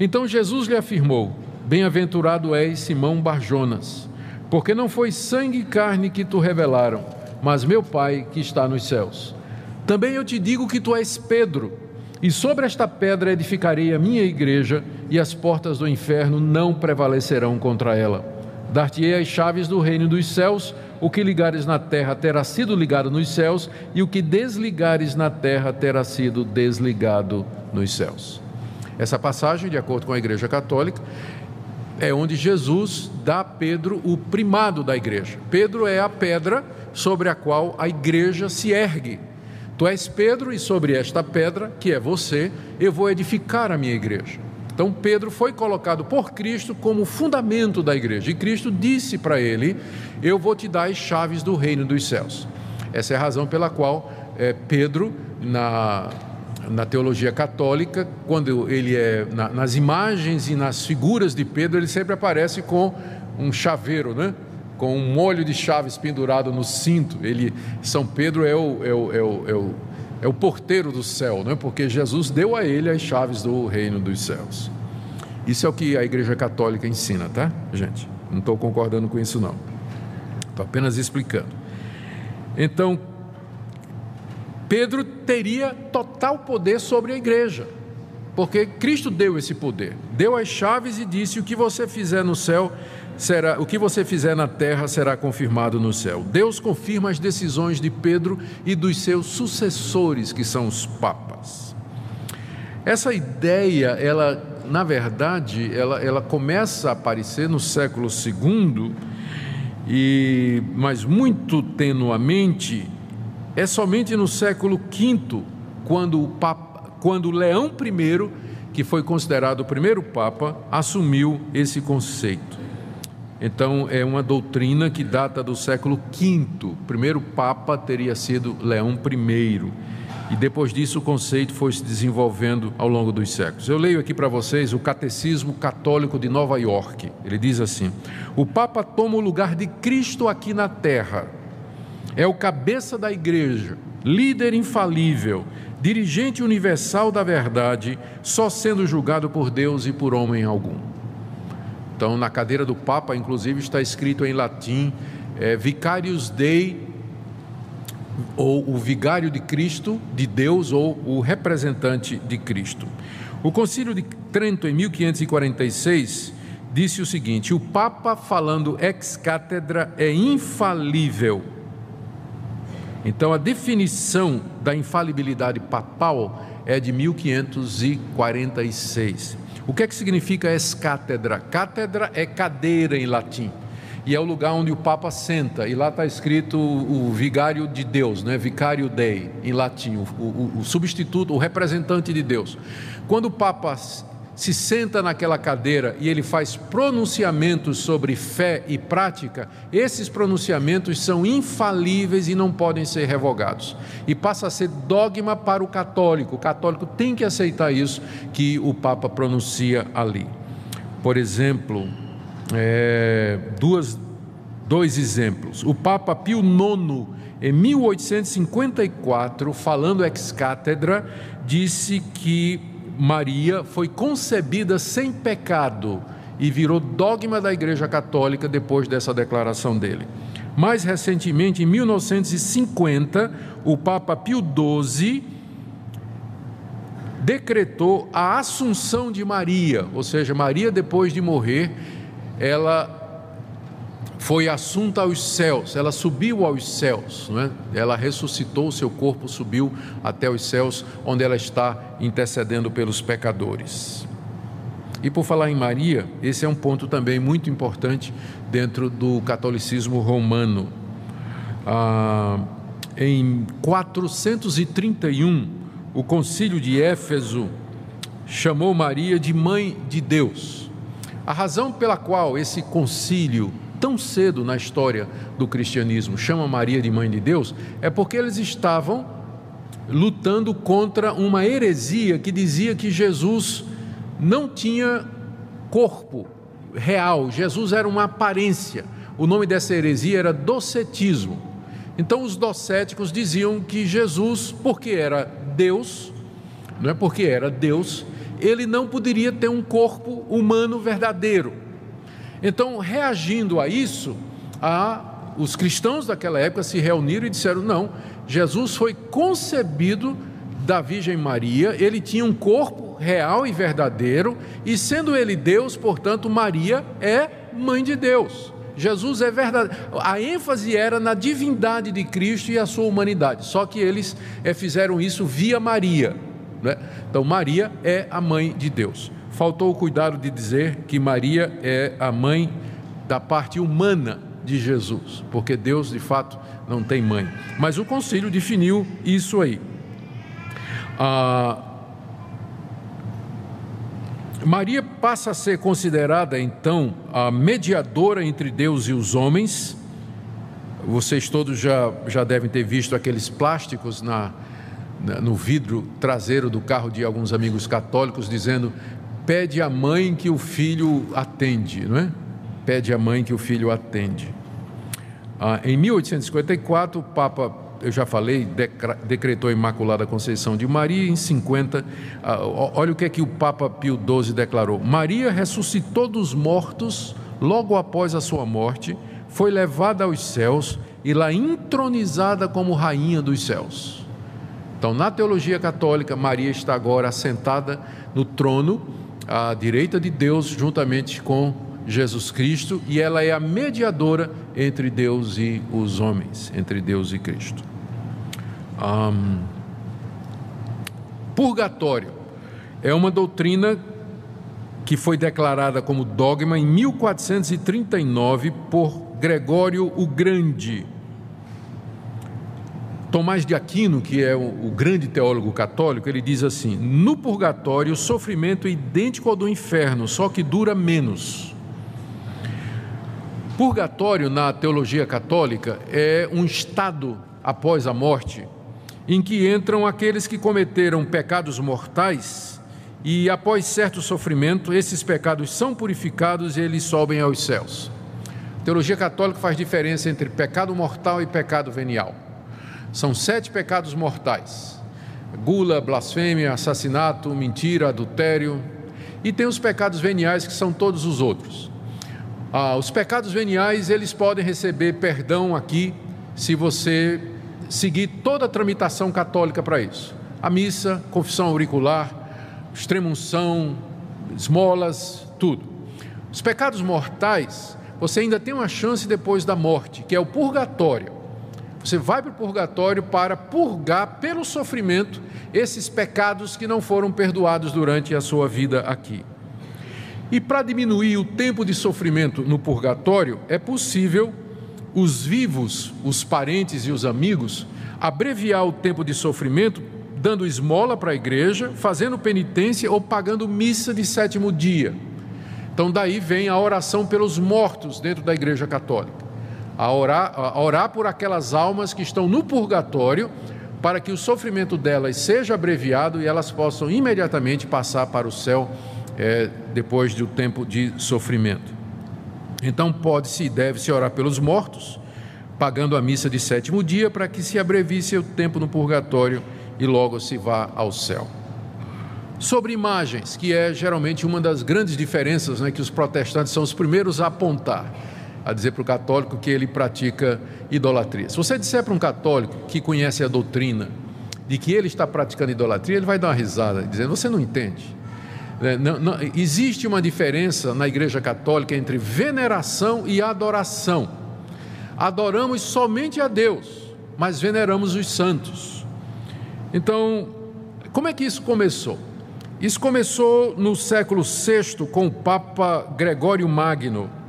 Então Jesus lhe afirmou: Bem-aventurado és Simão Barjonas, porque não foi sangue e carne que tu revelaram, mas meu Pai que está nos céus. Também eu te digo que tu és Pedro, e sobre esta pedra edificarei a minha igreja, e as portas do inferno não prevalecerão contra ela. Dar-te-ei as chaves do reino dos céus, o que ligares na terra terá sido ligado nos céus, e o que desligares na terra terá sido desligado nos céus. Essa passagem, de acordo com a Igreja Católica, é onde Jesus dá a Pedro o primado da igreja. Pedro é a pedra sobre a qual a igreja se ergue. Tu és Pedro, e sobre esta pedra, que é você, eu vou edificar a minha igreja. Então, Pedro foi colocado por Cristo como fundamento da igreja, e Cristo disse para ele: Eu vou te dar as chaves do reino dos céus. Essa é a razão pela qual é, Pedro, na, na teologia católica, quando ele é na, nas imagens e nas figuras de Pedro, ele sempre aparece com um chaveiro, né? com um molho de chaves pendurado no cinto. Ele, São Pedro é o, é o, é o, é o, é o porteiro do céu, não é? porque Jesus deu a ele as chaves do reino dos céus. Isso é o que a Igreja Católica ensina, tá, gente? Não estou concordando com isso, não. Estou apenas explicando. Então, Pedro teria total poder sobre a igreja, porque Cristo deu esse poder, deu as chaves e disse: O que você fizer no céu será o que você fizer na terra será confirmado no céu. Deus confirma as decisões de Pedro e dos seus sucessores, que são os papas. Essa ideia, ela, na verdade, ela, ela começa a aparecer no século II, e, mas muito tenuamente, é somente no século V, quando o Papa, quando Leão I, que foi considerado o primeiro Papa, assumiu esse conceito. Então, é uma doutrina que data do século V. O primeiro Papa teria sido Leão I. E depois disso, o conceito foi se desenvolvendo ao longo dos séculos. Eu leio aqui para vocês o Catecismo Católico de Nova York. Ele diz assim: O Papa toma o lugar de Cristo aqui na terra. É o cabeça da igreja, líder infalível, dirigente universal da verdade, só sendo julgado por Deus e por homem algum. Então, na cadeira do Papa, inclusive, está escrito em latim é, Vicarius Dei, ou o vigário de Cristo, de Deus, ou o representante de Cristo. O Concílio de Trento, em 1546, disse o seguinte: o Papa, falando ex cátedra, é infalível. Então, a definição da infalibilidade papal é de 1546. O que é que significa escátedra? Cátedra é cadeira em latim. E é o lugar onde o Papa senta, e lá está escrito o, o vigário de Deus, né? Vicário Dei, em latim, o, o, o substituto, o representante de Deus. Quando o Papa se senta naquela cadeira e ele faz pronunciamentos sobre fé e prática, esses pronunciamentos são infalíveis e não podem ser revogados. E passa a ser dogma para o católico. O católico tem que aceitar isso que o Papa pronuncia ali. Por exemplo, é, duas, dois exemplos. O Papa Pio IX, em 1854, falando ex cátedra, disse que Maria foi concebida sem pecado e virou dogma da Igreja Católica depois dessa declaração dele. Mais recentemente, em 1950, o Papa Pio XII decretou a assunção de Maria, ou seja, Maria, depois de morrer, ela foi assunta aos céus, ela subiu aos céus, é? ela ressuscitou, seu corpo subiu até os céus, onde ela está intercedendo pelos pecadores. E por falar em Maria, esse é um ponto também muito importante dentro do catolicismo romano. Ah, em 431, o concílio de Éfeso chamou Maria de mãe de Deus. A razão pela qual esse concílio tão cedo na história do cristianismo chama Maria de mãe de Deus é porque eles estavam lutando contra uma heresia que dizia que Jesus não tinha corpo real, Jesus era uma aparência. O nome dessa heresia era docetismo. Então os docéticos diziam que Jesus, porque era Deus, não é porque era Deus, ele não poderia ter um corpo humano verdadeiro. Então, reagindo a isso, a, os cristãos daquela época se reuniram e disseram: não, Jesus foi concebido da Virgem Maria, ele tinha um corpo real e verdadeiro, e sendo ele Deus, portanto, Maria é mãe de Deus. Jesus é verdade. A ênfase era na divindade de Cristo e a sua humanidade. Só que eles é, fizeram isso via Maria. Né? Então, Maria é a mãe de Deus. Faltou o cuidado de dizer que Maria é a mãe da parte humana de Jesus, porque Deus de fato não tem mãe. Mas o concílio definiu isso aí. Ah, Maria passa a ser considerada então a mediadora entre Deus e os homens. Vocês todos já, já devem ter visto aqueles plásticos na, no vidro traseiro do carro de alguns amigos católicos dizendo: pede à mãe que o filho atende, não é? Pede à mãe que o filho atende. Ah, em 1854, o Papa eu já falei, decretou a Imaculada Conceição de Maria, em 50, ah, olha o que é que o Papa Pio XII declarou: Maria ressuscitou dos mortos logo após a sua morte, foi levada aos céus e lá entronizada como rainha dos céus. Então, na teologia católica, Maria está agora assentada no trono à direita de Deus, juntamente com Jesus Cristo, e ela é a mediadora entre Deus e os homens, entre Deus e Cristo. Um, purgatório é uma doutrina que foi declarada como dogma em 1439 por Gregório o Grande. Tomás de Aquino, que é o, grande teólogo católico, ele diz assim: no purgatório o sofrimento é idêntico ao do inferno, só que dura menos. Purgatório, na teologia católica, é um estado após a morte em que entram aqueles que cometeram pecados mortais e, após certo sofrimento, esses pecados são purificados e eles sobem aos céus. A teologia católica faz diferença entre pecado mortal e pecado venial. São sete pecados mortais: gula, blasfêmia, assassinato, mentira, adultério. E tem os pecados veniais, que são todos os outros. Ah, os pecados veniais, eles podem receber perdão aqui, se você seguir toda a tramitação católica para isso. A missa, confissão auricular, extremunção, esmolas, tudo. Os pecados mortais, você ainda tem uma chance depois da morte, que é o purgatório. Você vai para o purgatório para purgar pelo sofrimento esses pecados que não foram perdoados durante a sua vida aqui. E para diminuir o tempo de sofrimento no purgatório, é possível os vivos, os parentes e os amigos, abreviar o tempo de sofrimento dando esmola para a igreja, fazendo penitência ou pagando missa de sétimo dia. Então, daí vem a oração pelos mortos dentro da igreja católica. A orar, a orar por aquelas almas que estão no purgatório, para que o sofrimento delas seja abreviado e elas possam imediatamente passar para o céu é, depois do tempo de sofrimento. Então pode-se e deve-se orar pelos mortos, pagando a missa de sétimo dia, para que se abrevie seu tempo no purgatório e logo se vá ao céu. Sobre imagens, que é geralmente uma das grandes diferenças né, que os protestantes são os primeiros a apontar, a dizer para o católico que ele pratica idolatria. Se você disser para um católico que conhece a doutrina de que ele está praticando idolatria, ele vai dar uma risada, dizendo: Você não entende. É, não, não, existe uma diferença na Igreja Católica entre veneração e adoração. Adoramos somente a Deus, mas veneramos os santos. Então, como é que isso começou? Isso começou no século VI com o Papa Gregório Magno.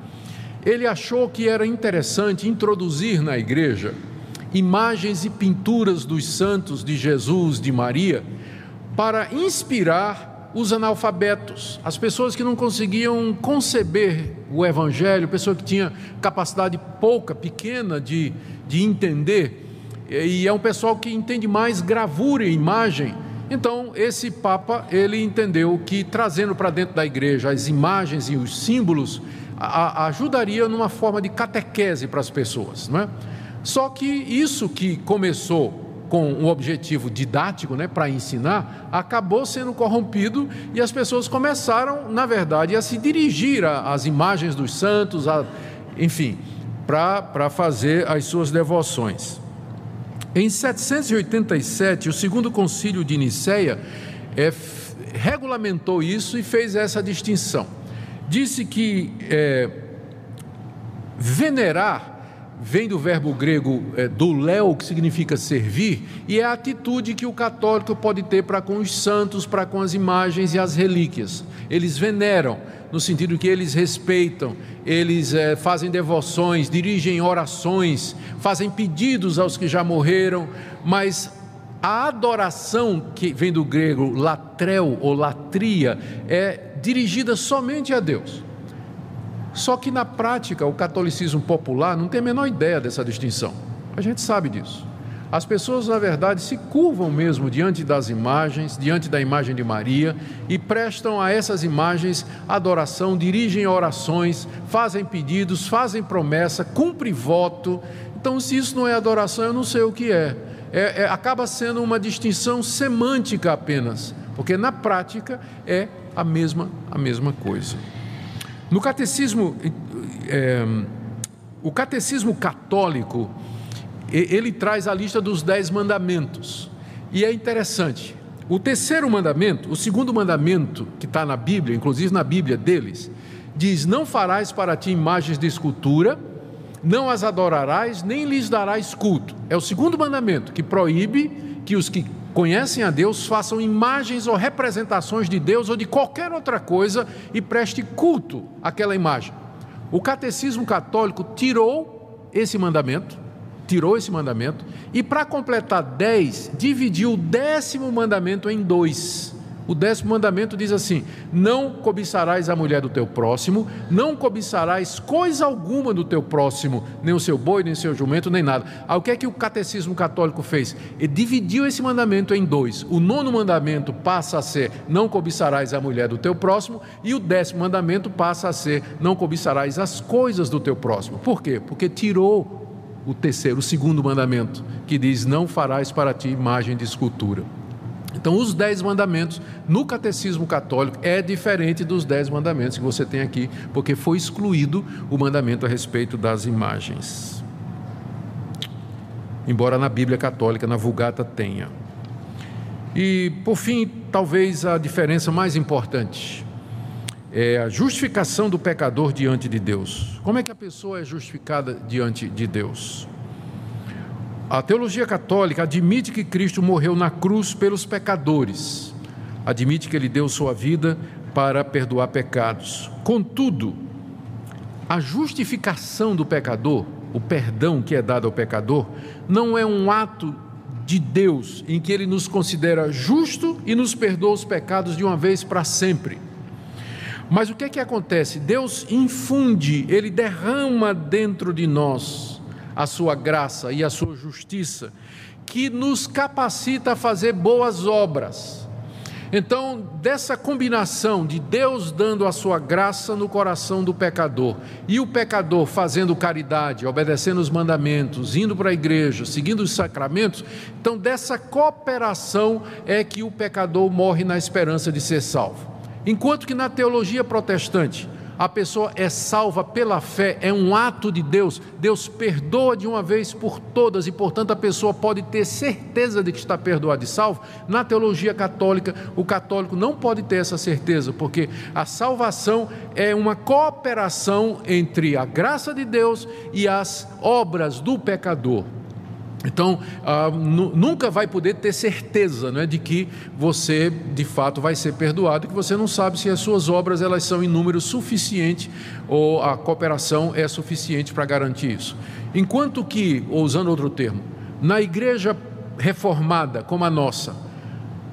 Ele achou que era interessante introduzir na igreja imagens e pinturas dos santos de Jesus, de Maria, para inspirar os analfabetos, as pessoas que não conseguiam conceber o Evangelho, pessoa que tinha capacidade pouca, pequena de, de entender, e é um pessoal que entende mais gravura e imagem. Então, esse Papa, ele entendeu que trazendo para dentro da igreja as imagens e os símbolos, a, ajudaria numa forma de catequese para as pessoas, não é? Só que isso que começou com um objetivo didático, né, para ensinar, acabou sendo corrompido e as pessoas começaram, na verdade, a se dirigir às imagens dos santos, a, enfim, para fazer as suas devoções. Em 787, o segundo concílio de Nicéia é, regulamentou isso e fez essa distinção. Disse que é, venerar vem do verbo grego é, do léo, que significa servir, e é a atitude que o católico pode ter para com os santos, para com as imagens e as relíquias. Eles veneram, no sentido que eles respeitam, eles é, fazem devoções, dirigem orações, fazem pedidos aos que já morreram, mas a adoração, que vem do grego latrel ou latria, é dirigida somente a Deus. Só que na prática, o catolicismo popular não tem a menor ideia dessa distinção. A gente sabe disso. As pessoas, na verdade, se curvam mesmo diante das imagens, diante da imagem de Maria, e prestam a essas imagens adoração, dirigem orações, fazem pedidos, fazem promessa, cumprem voto. Então, se isso não é adoração, eu não sei o que é. é, é acaba sendo uma distinção semântica apenas, porque na prática é a mesma, a mesma coisa. No catecismo, é, o catecismo católico, ele traz a lista dos dez mandamentos. E é interessante. O terceiro mandamento, o segundo mandamento que está na Bíblia, inclusive na Bíblia deles, diz: Não farás para ti imagens de escultura, não as adorarás, nem lhes darás culto. É o segundo mandamento que proíbe que os que conhecem a Deus façam imagens ou representações de Deus ou de qualquer outra coisa e preste culto àquela imagem. O catecismo católico tirou esse mandamento, tirou esse mandamento, e para completar dez, dividiu o décimo mandamento em dois. O décimo mandamento diz assim: Não cobiçarás a mulher do teu próximo, não cobiçarás coisa alguma do teu próximo, nem o seu boi, nem o seu jumento, nem nada. Aí o que é que o catecismo católico fez? Ele dividiu esse mandamento em dois. O nono mandamento passa a ser: Não cobiçarás a mulher do teu próximo, e o décimo mandamento passa a ser: Não cobiçarás as coisas do teu próximo. Por quê? Porque tirou o terceiro, o segundo mandamento, que diz: Não farás para ti imagem de escultura. Então, os dez mandamentos no catecismo católico é diferente dos dez mandamentos que você tem aqui, porque foi excluído o mandamento a respeito das imagens. Embora na Bíblia católica, na Vulgata, tenha. E, por fim, talvez a diferença mais importante é a justificação do pecador diante de Deus. Como é que a pessoa é justificada diante de Deus? A teologia católica admite que Cristo morreu na cruz pelos pecadores, admite que ele deu sua vida para perdoar pecados. Contudo, a justificação do pecador, o perdão que é dado ao pecador, não é um ato de Deus em que ele nos considera justo e nos perdoa os pecados de uma vez para sempre. Mas o que é que acontece? Deus infunde, ele derrama dentro de nós a sua graça e a sua justiça, que nos capacita a fazer boas obras. Então, dessa combinação de Deus dando a sua graça no coração do pecador e o pecador fazendo caridade, obedecendo os mandamentos, indo para a igreja, seguindo os sacramentos, então dessa cooperação é que o pecador morre na esperança de ser salvo. Enquanto que na teologia protestante, a pessoa é salva pela fé, é um ato de Deus. Deus perdoa de uma vez por todas e, portanto, a pessoa pode ter certeza de que está perdoada e salvo. Na teologia católica, o católico não pode ter essa certeza, porque a salvação é uma cooperação entre a graça de Deus e as obras do pecador. Então, ah, nunca vai poder ter certeza né, de que você de fato vai ser perdoado, que você não sabe se as suas obras elas são em número suficiente ou a cooperação é suficiente para garantir isso. Enquanto que, ou usando outro termo, na igreja reformada como a nossa,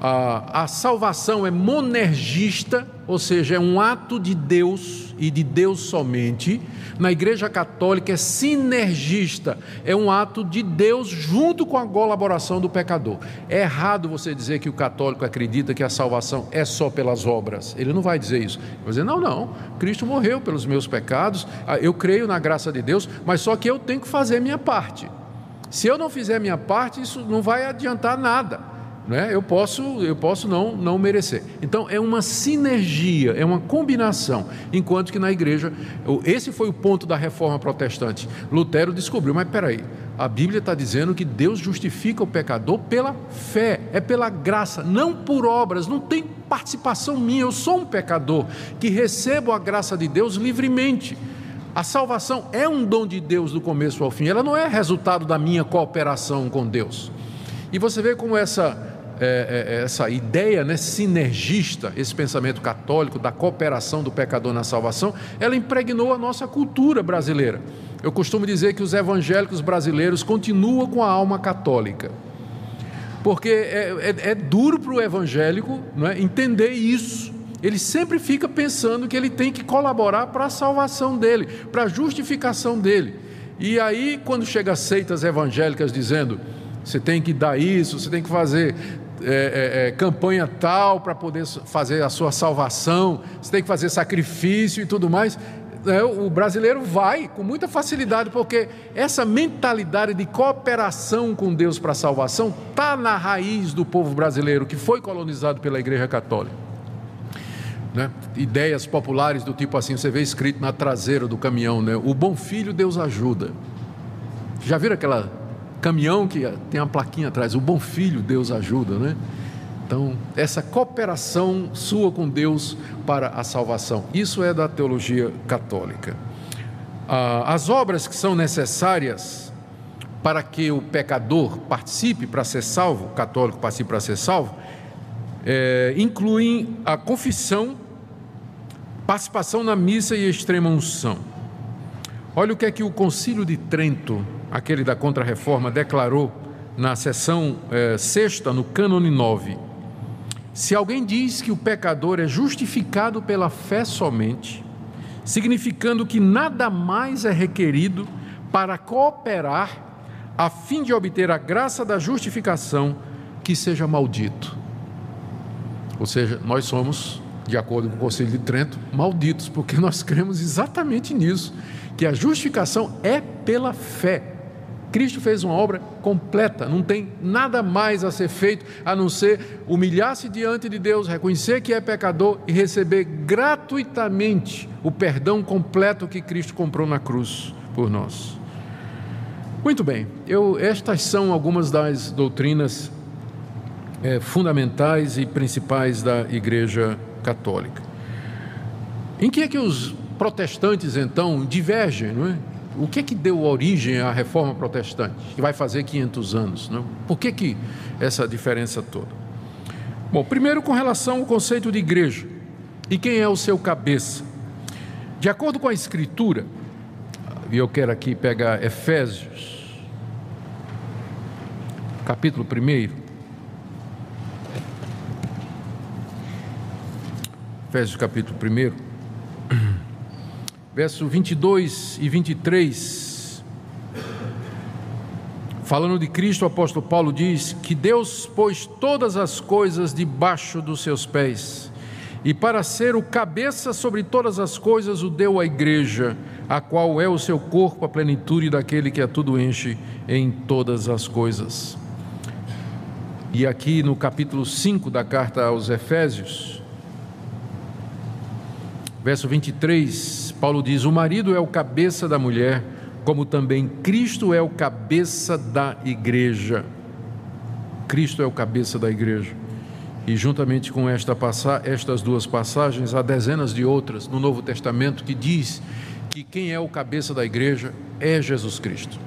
a, a salvação é monergista, ou seja, é um ato de Deus e de Deus somente. Na Igreja Católica é sinergista, é um ato de Deus junto com a colaboração do pecador. É errado você dizer que o católico acredita que a salvação é só pelas obras. Ele não vai dizer isso. Ele vai dizer: não, não, Cristo morreu pelos meus pecados, ah, eu creio na graça de Deus, mas só que eu tenho que fazer minha parte. Se eu não fizer minha parte, isso não vai adiantar nada né? eu posso, eu posso não, não merecer. Então é uma sinergia, é uma combinação. Enquanto que na igreja, esse foi o ponto da reforma protestante. Lutero descobriu, mas peraí, A Bíblia está dizendo que Deus justifica o pecador pela fé, é pela graça, não por obras, não tem participação minha. Eu sou um pecador que recebo a graça de Deus livremente. A salvação é um dom de Deus do começo ao fim, ela não é resultado da minha cooperação com Deus. E você vê como essa é, é, é, essa ideia né, sinergista, esse pensamento católico da cooperação do pecador na salvação, ela impregnou a nossa cultura brasileira. Eu costumo dizer que os evangélicos brasileiros continuam com a alma católica, porque é, é, é duro para o evangélico é, entender isso. Ele sempre fica pensando que ele tem que colaborar para a salvação dele, para a justificação dele. E aí, quando chega seitas evangélicas dizendo você tem que dar isso, você tem que fazer é, é, é, campanha tal para poder fazer a sua salvação, você tem que fazer sacrifício e tudo mais. É, o brasileiro vai com muita facilidade, porque essa mentalidade de cooperação com Deus para a salvação está na raiz do povo brasileiro que foi colonizado pela Igreja Católica. Né? Ideias populares do tipo assim, você vê escrito na traseira do caminhão, né? o bom filho Deus ajuda. Já viram aquela caminhão que tem uma plaquinha atrás, o bom filho, Deus ajuda, né? Então, essa cooperação sua com Deus para a salvação, isso é da teologia católica. Ah, as obras que são necessárias para que o pecador participe para ser salvo, o católico participe para ser salvo, é, incluem a confissão, participação na missa e extrema unção. Olha o que é que o Concílio de Trento aquele da Contra-Reforma, declarou na sessão é, sexta, no cânone 9. Se alguém diz que o pecador é justificado pela fé somente, significando que nada mais é requerido para cooperar a fim de obter a graça da justificação, que seja maldito. Ou seja, nós somos, de acordo com o Conselho de Trento, malditos, porque nós cremos exatamente nisso, que a justificação é pela fé. Cristo fez uma obra completa, não tem nada mais a ser feito a não ser humilhar-se diante de Deus, reconhecer que é pecador e receber gratuitamente o perdão completo que Cristo comprou na cruz por nós. Muito bem, eu, estas são algumas das doutrinas é, fundamentais e principais da Igreja Católica. Em que é que os protestantes então divergem, não é? O que que deu origem à reforma protestante, que vai fazer 500 anos? Não? Por que, que essa diferença toda? Bom, primeiro com relação ao conceito de igreja e quem é o seu cabeça. De acordo com a Escritura, e eu quero aqui pegar Efésios, capítulo 1. Efésios capítulo 1 verso 22 e 23. Falando de Cristo, o apóstolo Paulo diz que Deus pôs todas as coisas debaixo dos seus pés, e para ser o cabeça sobre todas as coisas o deu à igreja, a qual é o seu corpo, a plenitude daquele que a tudo enche em todas as coisas. E aqui no capítulo 5 da carta aos Efésios, verso 23, Paulo diz: O marido é o cabeça da mulher, como também Cristo é o cabeça da igreja. Cristo é o cabeça da igreja. E juntamente com esta estas duas passagens, há dezenas de outras no Novo Testamento que diz que quem é o cabeça da igreja é Jesus Cristo.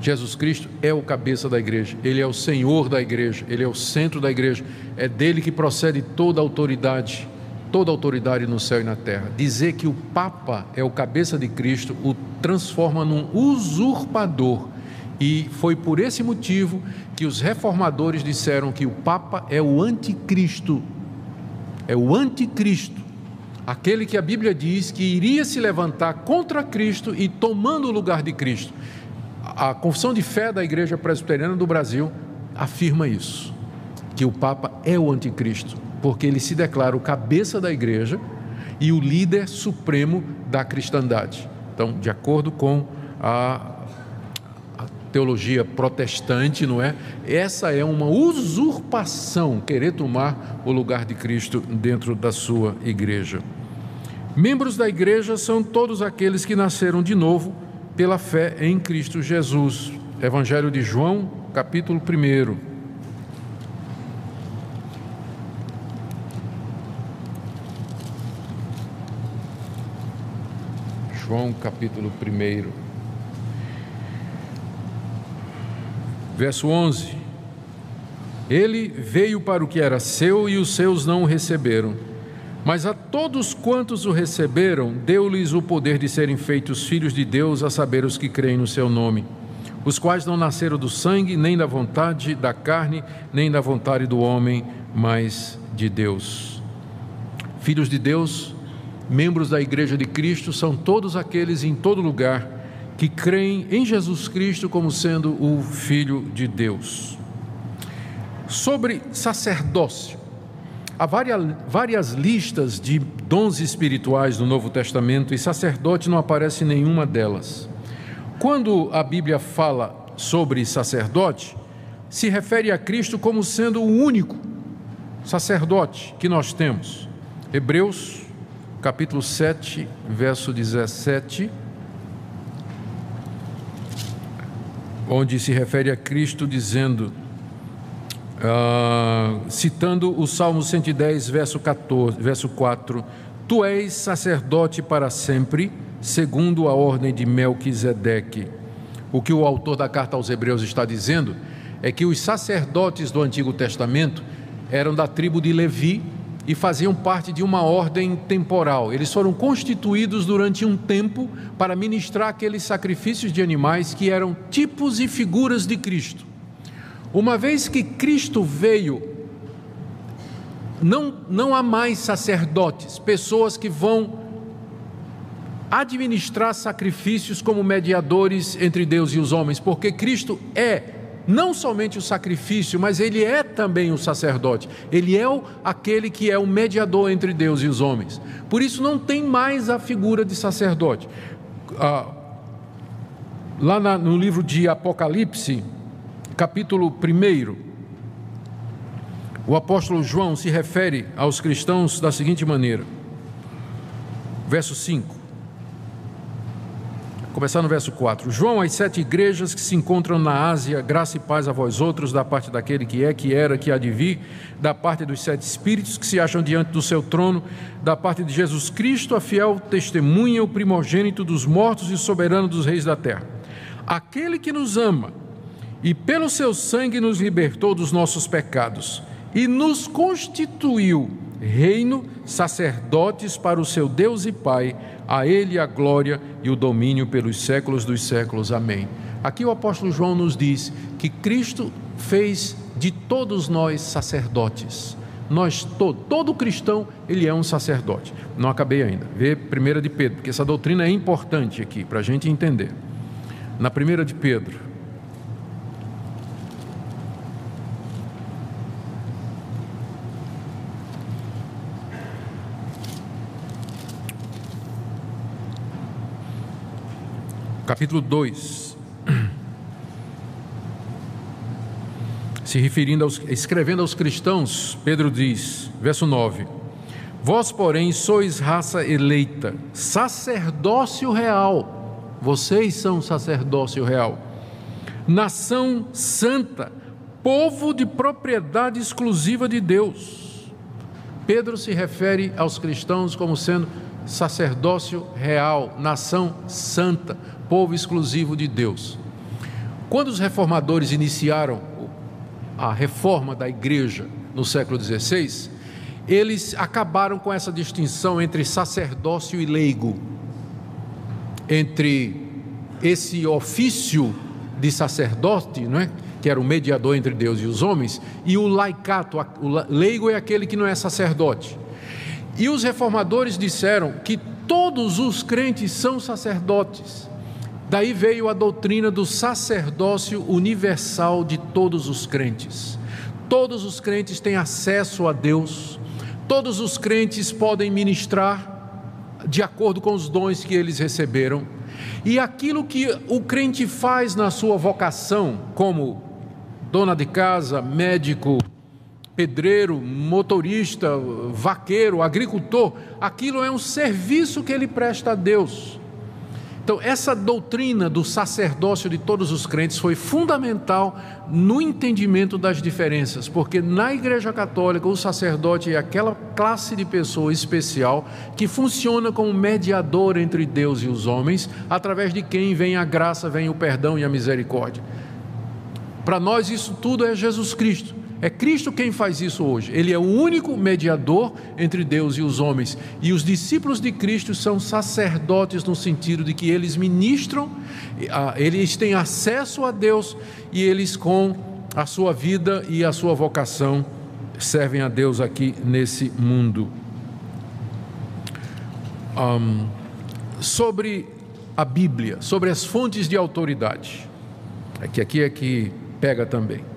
Jesus Cristo é o cabeça da igreja, ele é o Senhor da igreja, ele é o centro da igreja, é dele que procede toda a autoridade toda autoridade no céu e na terra. Dizer que o Papa é o cabeça de Cristo o transforma num usurpador. E foi por esse motivo que os reformadores disseram que o Papa é o anticristo. É o anticristo. Aquele que a Bíblia diz que iria se levantar contra Cristo e tomando o lugar de Cristo. A confissão de fé da Igreja Presbiteriana do Brasil afirma isso, que o Papa é o anticristo porque ele se declara o cabeça da igreja e o líder supremo da cristandade. Então, de acordo com a, a teologia protestante, não é? Essa é uma usurpação, querer tomar o lugar de Cristo dentro da sua igreja. Membros da igreja são todos aqueles que nasceram de novo pela fé em Cristo Jesus. Evangelho de João, capítulo 1. João, capítulo 1. Verso 11. Ele veio para o que era seu e os seus não o receberam. Mas a todos quantos o receberam, deu-lhes o poder de serem feitos filhos de Deus, a saber, os que creem no seu nome, os quais não nasceram do sangue, nem da vontade da carne, nem da vontade do homem, mas de Deus. Filhos de Deus, membros da Igreja de Cristo, são todos aqueles em todo lugar que creem em Jesus Cristo como sendo o Filho de Deus. Sobre sacerdócio, Há várias, várias listas de dons espirituais no Novo Testamento e sacerdote não aparece em nenhuma delas. Quando a Bíblia fala sobre sacerdote, se refere a Cristo como sendo o único sacerdote que nós temos. Hebreus, capítulo 7, verso 17, onde se refere a Cristo dizendo: uh, citando o Salmo 110, verso, 14, verso 4: Tu és sacerdote para sempre, segundo a ordem de Melquisedeque. O que o autor da carta aos Hebreus está dizendo é que os sacerdotes do Antigo Testamento eram da tribo de Levi e faziam parte de uma ordem temporal. Eles foram constituídos durante um tempo para ministrar aqueles sacrifícios de animais que eram tipos e figuras de Cristo. Uma vez que Cristo veio, não, não há mais sacerdotes, pessoas que vão administrar sacrifícios como mediadores entre Deus e os homens, porque Cristo é não somente o sacrifício, mas ele é também o sacerdote. Ele é o, aquele que é o mediador entre Deus e os homens. Por isso não tem mais a figura de sacerdote. Ah, lá na, no livro de Apocalipse, capítulo 1, o apóstolo João se refere aos cristãos da seguinte maneira: verso 5. Começar no verso 4. João, as sete igrejas que se encontram na Ásia, graça e paz a vós outros, da parte daquele que é, que era, que há de vir, da parte dos sete espíritos que se acham diante do seu trono, da parte de Jesus Cristo, a fiel testemunha, o primogênito dos mortos e soberano dos reis da terra. Aquele que nos ama e pelo seu sangue nos libertou dos nossos pecados e nos constituiu reino, sacerdotes para o seu Deus e Pai, a Ele a glória e o domínio pelos séculos dos séculos. Amém. Aqui o apóstolo João nos diz que Cristo fez de todos nós sacerdotes. Nós, todo, todo cristão, ele é um sacerdote. Não acabei ainda. Vê 1 de Pedro, porque essa doutrina é importante aqui para a gente entender. Na 1 de Pedro, capítulo 2. Se referindo aos, escrevendo aos cristãos, Pedro diz, verso 9: Vós, porém, sois raça eleita, sacerdócio real. Vocês são sacerdócio real. Nação santa, povo de propriedade exclusiva de Deus. Pedro se refere aos cristãos como sendo sacerdócio real, nação santa, povo exclusivo de Deus. Quando os reformadores iniciaram a reforma da igreja no século XVI, eles acabaram com essa distinção entre sacerdócio e leigo, entre esse ofício de sacerdote, não é? que era o mediador entre Deus e os homens, e o laicato, o leigo é aquele que não é sacerdote. E os reformadores disseram que todos os crentes são sacerdotes. Daí veio a doutrina do sacerdócio universal de todos os crentes. Todos os crentes têm acesso a Deus, todos os crentes podem ministrar de acordo com os dons que eles receberam. E aquilo que o crente faz na sua vocação, como dona de casa, médico, pedreiro, motorista, vaqueiro, agricultor, aquilo é um serviço que ele presta a Deus. Então, essa doutrina do sacerdócio de todos os crentes foi fundamental no entendimento das diferenças, porque na Igreja Católica o sacerdote é aquela classe de pessoa especial que funciona como mediador entre Deus e os homens, através de quem vem a graça, vem o perdão e a misericórdia. Para nós, isso tudo é Jesus Cristo. É Cristo quem faz isso hoje. Ele é o único mediador entre Deus e os homens. E os discípulos de Cristo são sacerdotes no sentido de que eles ministram, eles têm acesso a Deus e eles, com a sua vida e a sua vocação, servem a Deus aqui nesse mundo. Um, sobre a Bíblia, sobre as fontes de autoridade. É que aqui é que pega também.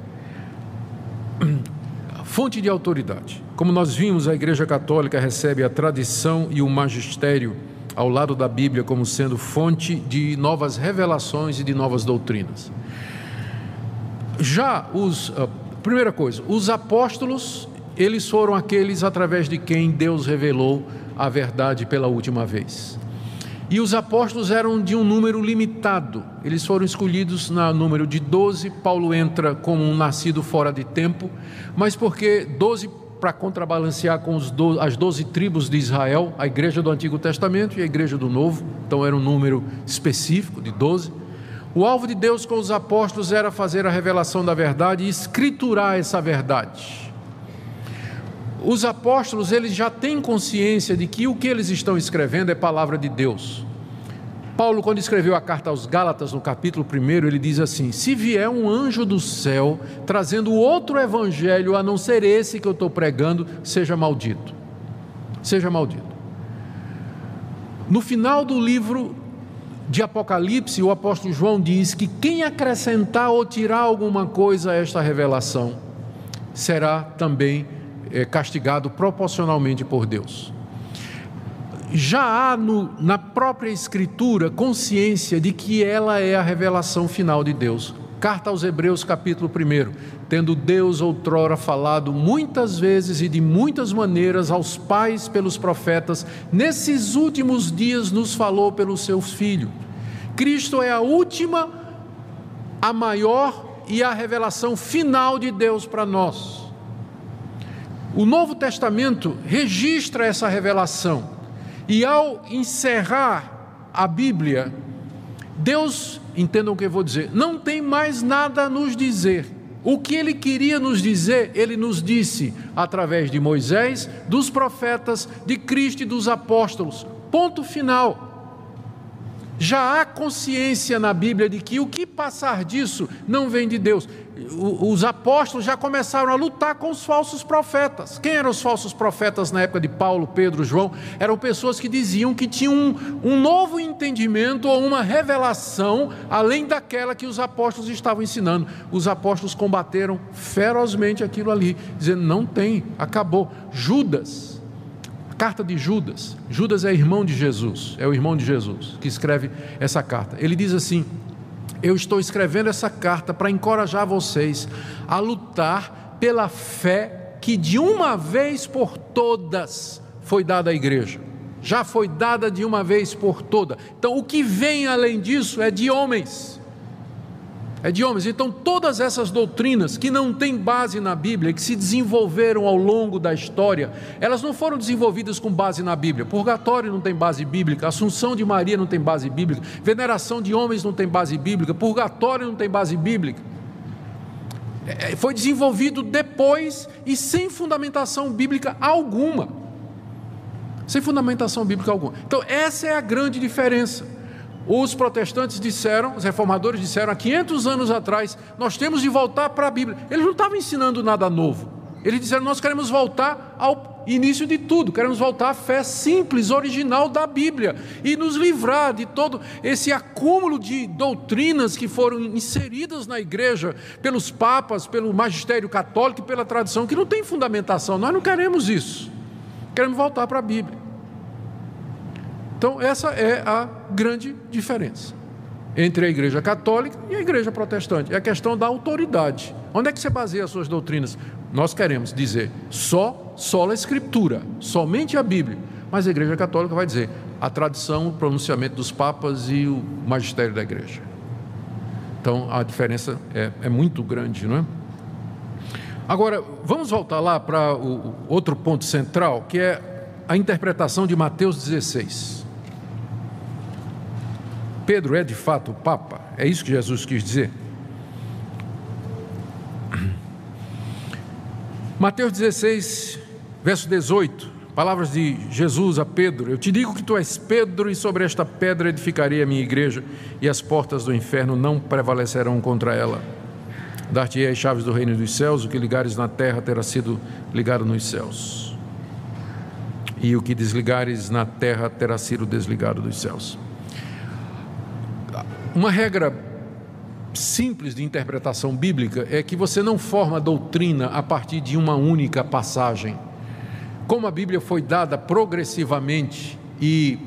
Fonte de autoridade. Como nós vimos, a Igreja Católica recebe a tradição e o magistério ao lado da Bíblia como sendo fonte de novas revelações e de novas doutrinas. Já os, ah, primeira coisa, os apóstolos, eles foram aqueles através de quem Deus revelou a verdade pela última vez. E os apóstolos eram de um número limitado, eles foram escolhidos no número de 12. Paulo entra como um nascido fora de tempo, mas porque 12 para contrabalancear com as 12 tribos de Israel, a igreja do Antigo Testamento e a igreja do Novo, então era um número específico de 12. O alvo de Deus com os apóstolos era fazer a revelação da verdade e escriturar essa verdade os apóstolos eles já têm consciência de que o que eles estão escrevendo é palavra de Deus. Paulo, quando escreveu a carta aos Gálatas, no capítulo 1, ele diz assim: Se vier um anjo do céu trazendo outro evangelho a não ser esse que eu estou pregando, seja maldito. Seja maldito. No final do livro de Apocalipse, o apóstolo João diz que quem acrescentar ou tirar alguma coisa a esta revelação será também é, castigado proporcionalmente por Deus. Já há no, na própria Escritura consciência de que ela é a revelação final de Deus. Carta aos Hebreus, capítulo 1. Tendo Deus outrora falado muitas vezes e de muitas maneiras aos pais pelos profetas, nesses últimos dias nos falou pelo seu Filho. Cristo é a última, a maior e a revelação final de Deus para nós. O Novo Testamento registra essa revelação, e ao encerrar a Bíblia, Deus, entendam o que eu vou dizer, não tem mais nada a nos dizer. O que ele queria nos dizer, ele nos disse através de Moisés, dos profetas, de Cristo e dos apóstolos. Ponto final. Já há consciência na Bíblia de que o que passar disso não vem de Deus os apóstolos já começaram a lutar com os falsos profetas. Quem eram os falsos profetas na época de Paulo, Pedro, João? Eram pessoas que diziam que tinham um, um novo entendimento ou uma revelação além daquela que os apóstolos estavam ensinando. Os apóstolos combateram ferozmente aquilo ali, dizendo: não tem, acabou. Judas, carta de Judas. Judas é irmão de Jesus, é o irmão de Jesus que escreve essa carta. Ele diz assim: eu estou escrevendo essa carta para encorajar vocês a lutar pela fé que de uma vez por todas foi dada à igreja. Já foi dada de uma vez por toda. Então, o que vem além disso é de homens é de homens. Então, todas essas doutrinas que não têm base na Bíblia, que se desenvolveram ao longo da história, elas não foram desenvolvidas com base na Bíblia. Purgatório não tem base bíblica, Assunção de Maria não tem base bíblica, veneração de homens não tem base bíblica, purgatório não tem base bíblica. É, é, foi desenvolvido depois e sem fundamentação bíblica alguma. Sem fundamentação bíblica alguma. Então, essa é a grande diferença. Os protestantes disseram, os reformadores disseram há 500 anos atrás, nós temos de voltar para a Bíblia. Eles não estavam ensinando nada novo. Eles disseram, nós queremos voltar ao início de tudo, queremos voltar à fé simples, original da Bíblia e nos livrar de todo esse acúmulo de doutrinas que foram inseridas na igreja pelos papas, pelo magistério católico e pela tradição, que não tem fundamentação. Nós não queremos isso. Queremos voltar para a Bíblia. Então, essa é a grande diferença entre a igreja católica e a igreja protestante. É a questão da autoridade. Onde é que você baseia as suas doutrinas? Nós queremos dizer só, só a escritura, somente a Bíblia. Mas a igreja católica vai dizer, a tradição, o pronunciamento dos papas e o magistério da igreja. Então a diferença é, é muito grande, não é? Agora, vamos voltar lá para o outro ponto central, que é a interpretação de Mateus 16. Pedro é de fato o Papa? É isso que Jesus quis dizer? Mateus 16, verso 18, palavras de Jesus a Pedro: Eu te digo que tu és Pedro, e sobre esta pedra edificarei a minha igreja, e as portas do inferno não prevalecerão contra ela. Dar-te-ei as chaves do reino dos céus, o que ligares na terra terá sido ligado nos céus, e o que desligares na terra terá sido desligado dos céus. Uma regra simples de interpretação bíblica é que você não forma doutrina a partir de uma única passagem. Como a Bíblia foi dada progressivamente e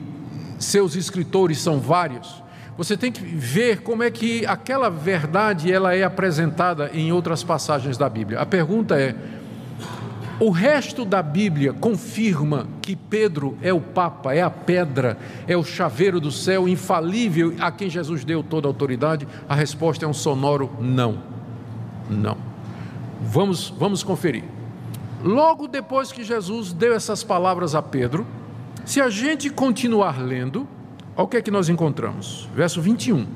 seus escritores são vários, você tem que ver como é que aquela verdade ela é apresentada em outras passagens da Bíblia. A pergunta é: o resto da Bíblia confirma que Pedro é o Papa, é a pedra, é o chaveiro do céu infalível a quem Jesus deu toda a autoridade? A resposta é um sonoro não. Não. Vamos, vamos conferir. Logo depois que Jesus deu essas palavras a Pedro, se a gente continuar lendo, olha o que é que nós encontramos. Verso 21.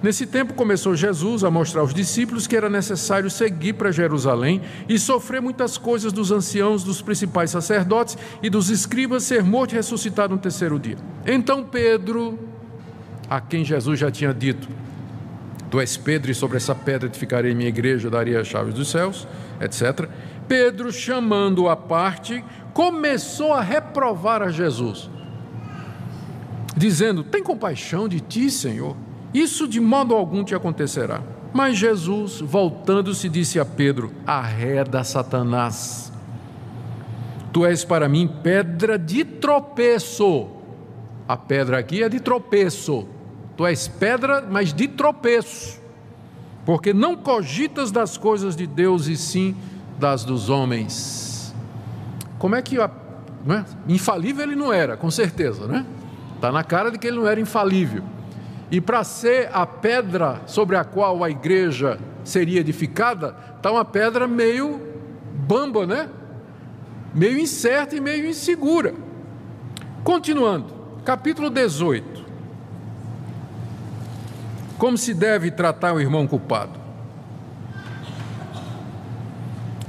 Nesse tempo começou Jesus a mostrar aos discípulos que era necessário seguir para Jerusalém e sofrer muitas coisas dos anciãos, dos principais sacerdotes e dos escribas, ser morto e ressuscitado no terceiro dia. Então Pedro, a quem Jesus já tinha dito: Tu és Pedro, e sobre essa pedra edificarei minha igreja, daria as chaves dos céus, etc. Pedro, chamando-o à parte, começou a reprovar a Jesus, dizendo: Tem compaixão de ti, Senhor isso de modo algum te acontecerá. Mas Jesus, voltando-se, disse a Pedro: Arreda Satanás. Tu és para mim pedra de tropeço. A pedra aqui é de tropeço. Tu és pedra, mas de tropeço. Porque não cogitas das coisas de Deus e sim das dos homens. Como é que. A, é? Infalível ele não era, com certeza, né? Está na cara de que ele não era infalível. E para ser a pedra sobre a qual a igreja seria edificada, está uma pedra meio bamba, né? Meio incerta e meio insegura. Continuando, capítulo 18. Como se deve tratar o irmão culpado?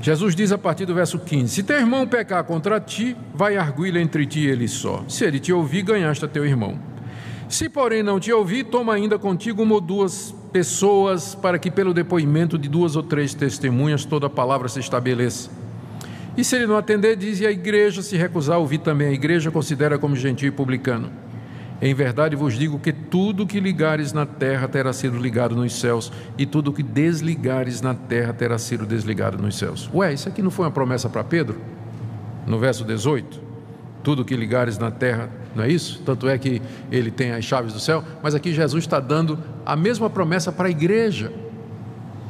Jesus diz a partir do verso 15: Se teu irmão pecar contra ti, vai arguí-lo entre ti e ele só. Se ele te ouvir, ganhaste a teu irmão. Se, porém, não te ouvir, toma ainda contigo uma ou duas pessoas, para que, pelo depoimento de duas ou três testemunhas, toda a palavra se estabeleça. E se ele não atender, diz, e a igreja se recusar a ouvir também, a igreja considera como gentil e publicano. Em verdade vos digo que tudo que ligares na terra terá sido ligado nos céus, e tudo que desligares na terra terá sido desligado nos céus. Ué, isso aqui não foi uma promessa para Pedro? No verso 18? Tudo que ligares na terra, não é isso? Tanto é que ele tem as chaves do céu, mas aqui Jesus está dando a mesma promessa para a igreja.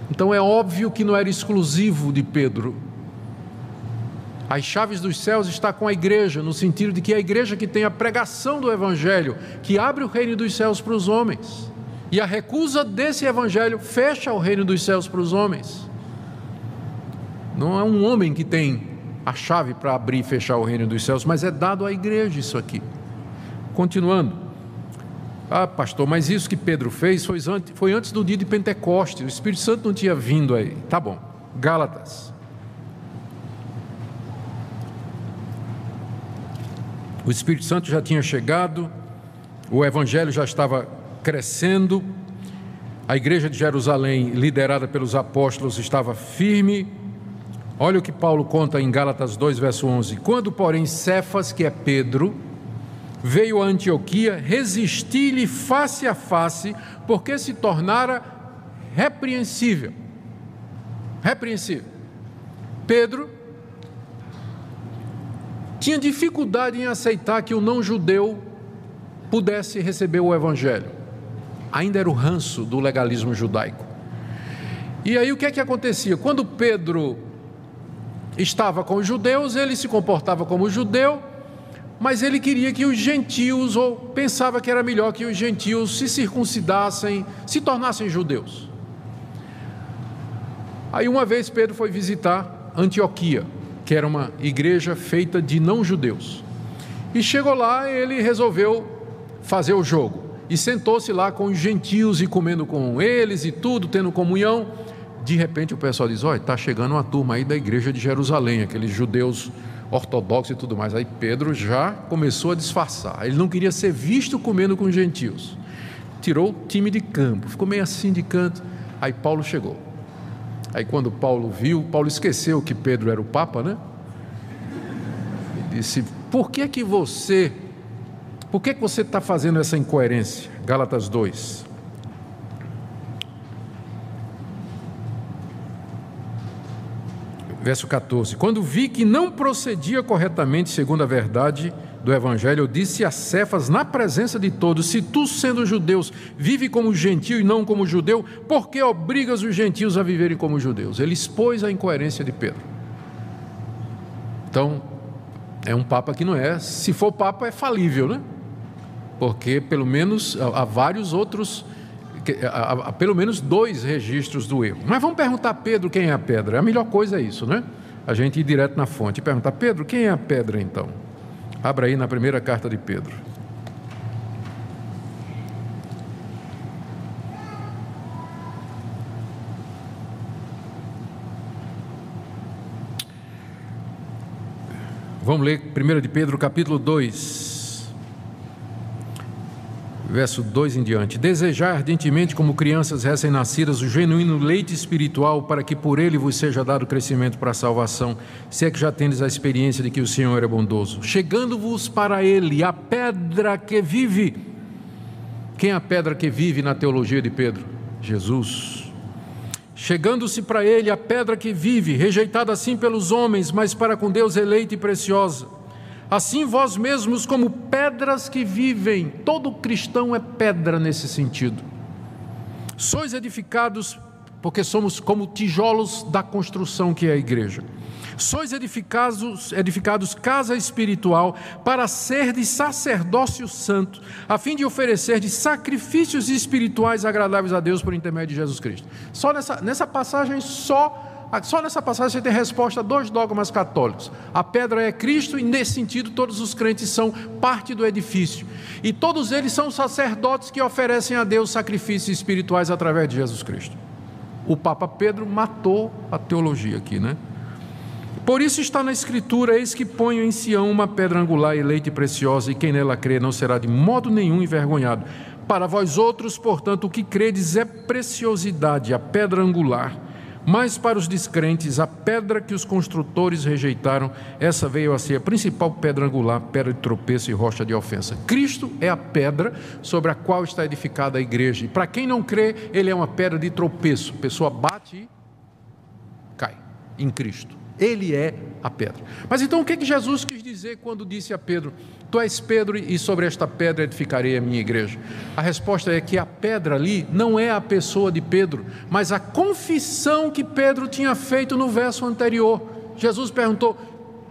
Então é óbvio que não era exclusivo de Pedro. As chaves dos céus está com a igreja, no sentido de que é a igreja que tem a pregação do evangelho, que abre o reino dos céus para os homens. E a recusa desse evangelho fecha o reino dos céus para os homens. Não é um homem que tem a chave para abrir e fechar o reino dos céus, mas é dado à igreja isso aqui. Continuando. Ah, pastor, mas isso que Pedro fez foi antes, foi antes do dia de Pentecostes, o Espírito Santo não tinha vindo aí. Tá bom. Gálatas. O Espírito Santo já tinha chegado, o Evangelho já estava crescendo, a igreja de Jerusalém, liderada pelos apóstolos, estava firme Olha o que Paulo conta em Gálatas 2, verso 11. Quando, porém, Cefas, que é Pedro, veio a Antioquia, resisti-lhe face a face, porque se tornara repreensível. Repreensível. Pedro tinha dificuldade em aceitar que o não-judeu pudesse receber o evangelho. Ainda era o ranço do legalismo judaico. E aí o que é que acontecia? Quando Pedro estava com os judeus, ele se comportava como judeu, mas ele queria que os gentios, ou pensava que era melhor que os gentios se circuncidassem, se tornassem judeus. Aí uma vez Pedro foi visitar Antioquia, que era uma igreja feita de não-judeus. E chegou lá, ele resolveu fazer o jogo. E sentou-se lá com os gentios e comendo com eles e tudo, tendo comunhão. De repente o pessoal diz: Olha, está chegando uma turma aí da igreja de Jerusalém, aqueles judeus ortodoxos e tudo mais. Aí Pedro já começou a disfarçar. Ele não queria ser visto comendo com os gentios. Tirou o time de campo, ficou meio assim de canto. Aí Paulo chegou. Aí quando Paulo viu, Paulo esqueceu que Pedro era o Papa, né? E disse: Por que que você, por que que você está fazendo essa incoerência? Gálatas 2. Verso 14: Quando vi que não procedia corretamente segundo a verdade do Evangelho, eu disse a Cefas, na presença de todos: Se tu, sendo judeus, vive como gentio e não como judeu, por que obrigas os gentios a viverem como judeus? Ele expôs a incoerência de Pedro. Então, é um Papa que não é, se for Papa, é falível, né? Porque pelo menos há vários outros há, há, pelo menos dois registros do erro. Mas vamos perguntar a Pedro quem é a pedra. A melhor coisa é isso, né? A gente ir direto na fonte e perguntar, Pedro, quem é a pedra então? Abra aí na primeira carta de Pedro. Vamos ler 1 de Pedro, capítulo 2 verso 2 em diante: Desejar ardentemente, como crianças recém-nascidas, o genuíno leite espiritual, para que por ele vos seja dado crescimento para a salvação, se é que já tendes a experiência de que o Senhor é bondoso. Chegando-vos para ele, a pedra que vive. Quem é a pedra que vive na teologia de Pedro? Jesus. Chegando-se para ele a pedra que vive, rejeitada assim pelos homens, mas para com Deus eleita e preciosa Assim vós mesmos, como pedras que vivem, todo cristão é pedra nesse sentido. Sois edificados porque somos como tijolos da construção que é a igreja. Sois edificados, edificados casa espiritual para ser de sacerdócio santo, a fim de oferecer de sacrifícios espirituais agradáveis a Deus por intermédio de Jesus Cristo. Só nessa, nessa passagem, só só nessa passagem você tem resposta a dois dogmas católicos. A pedra é Cristo, e nesse sentido, todos os crentes são parte do edifício. E todos eles são sacerdotes que oferecem a Deus sacrifícios espirituais através de Jesus Cristo. O Papa Pedro matou a teologia aqui, né? Por isso está na Escritura: Eis que ponho em Sião uma pedra angular eleita e preciosa, e quem nela crê não será de modo nenhum envergonhado. Para vós outros, portanto, o que credes é preciosidade, a pedra angular mas para os descrentes, a pedra que os construtores rejeitaram, essa veio a ser a principal pedra angular, pedra de tropeço e rocha de ofensa. Cristo é a pedra sobre a qual está edificada a igreja. E para quem não crê, ele é uma pedra de tropeço. A pessoa bate e cai em Cristo. Ele é a pedra. Mas então o que, que Jesus quis dizer quando disse a Pedro: Tu és Pedro, e sobre esta pedra edificarei a minha igreja? A resposta é que a pedra ali não é a pessoa de Pedro, mas a confissão que Pedro tinha feito no verso anterior. Jesus perguntou: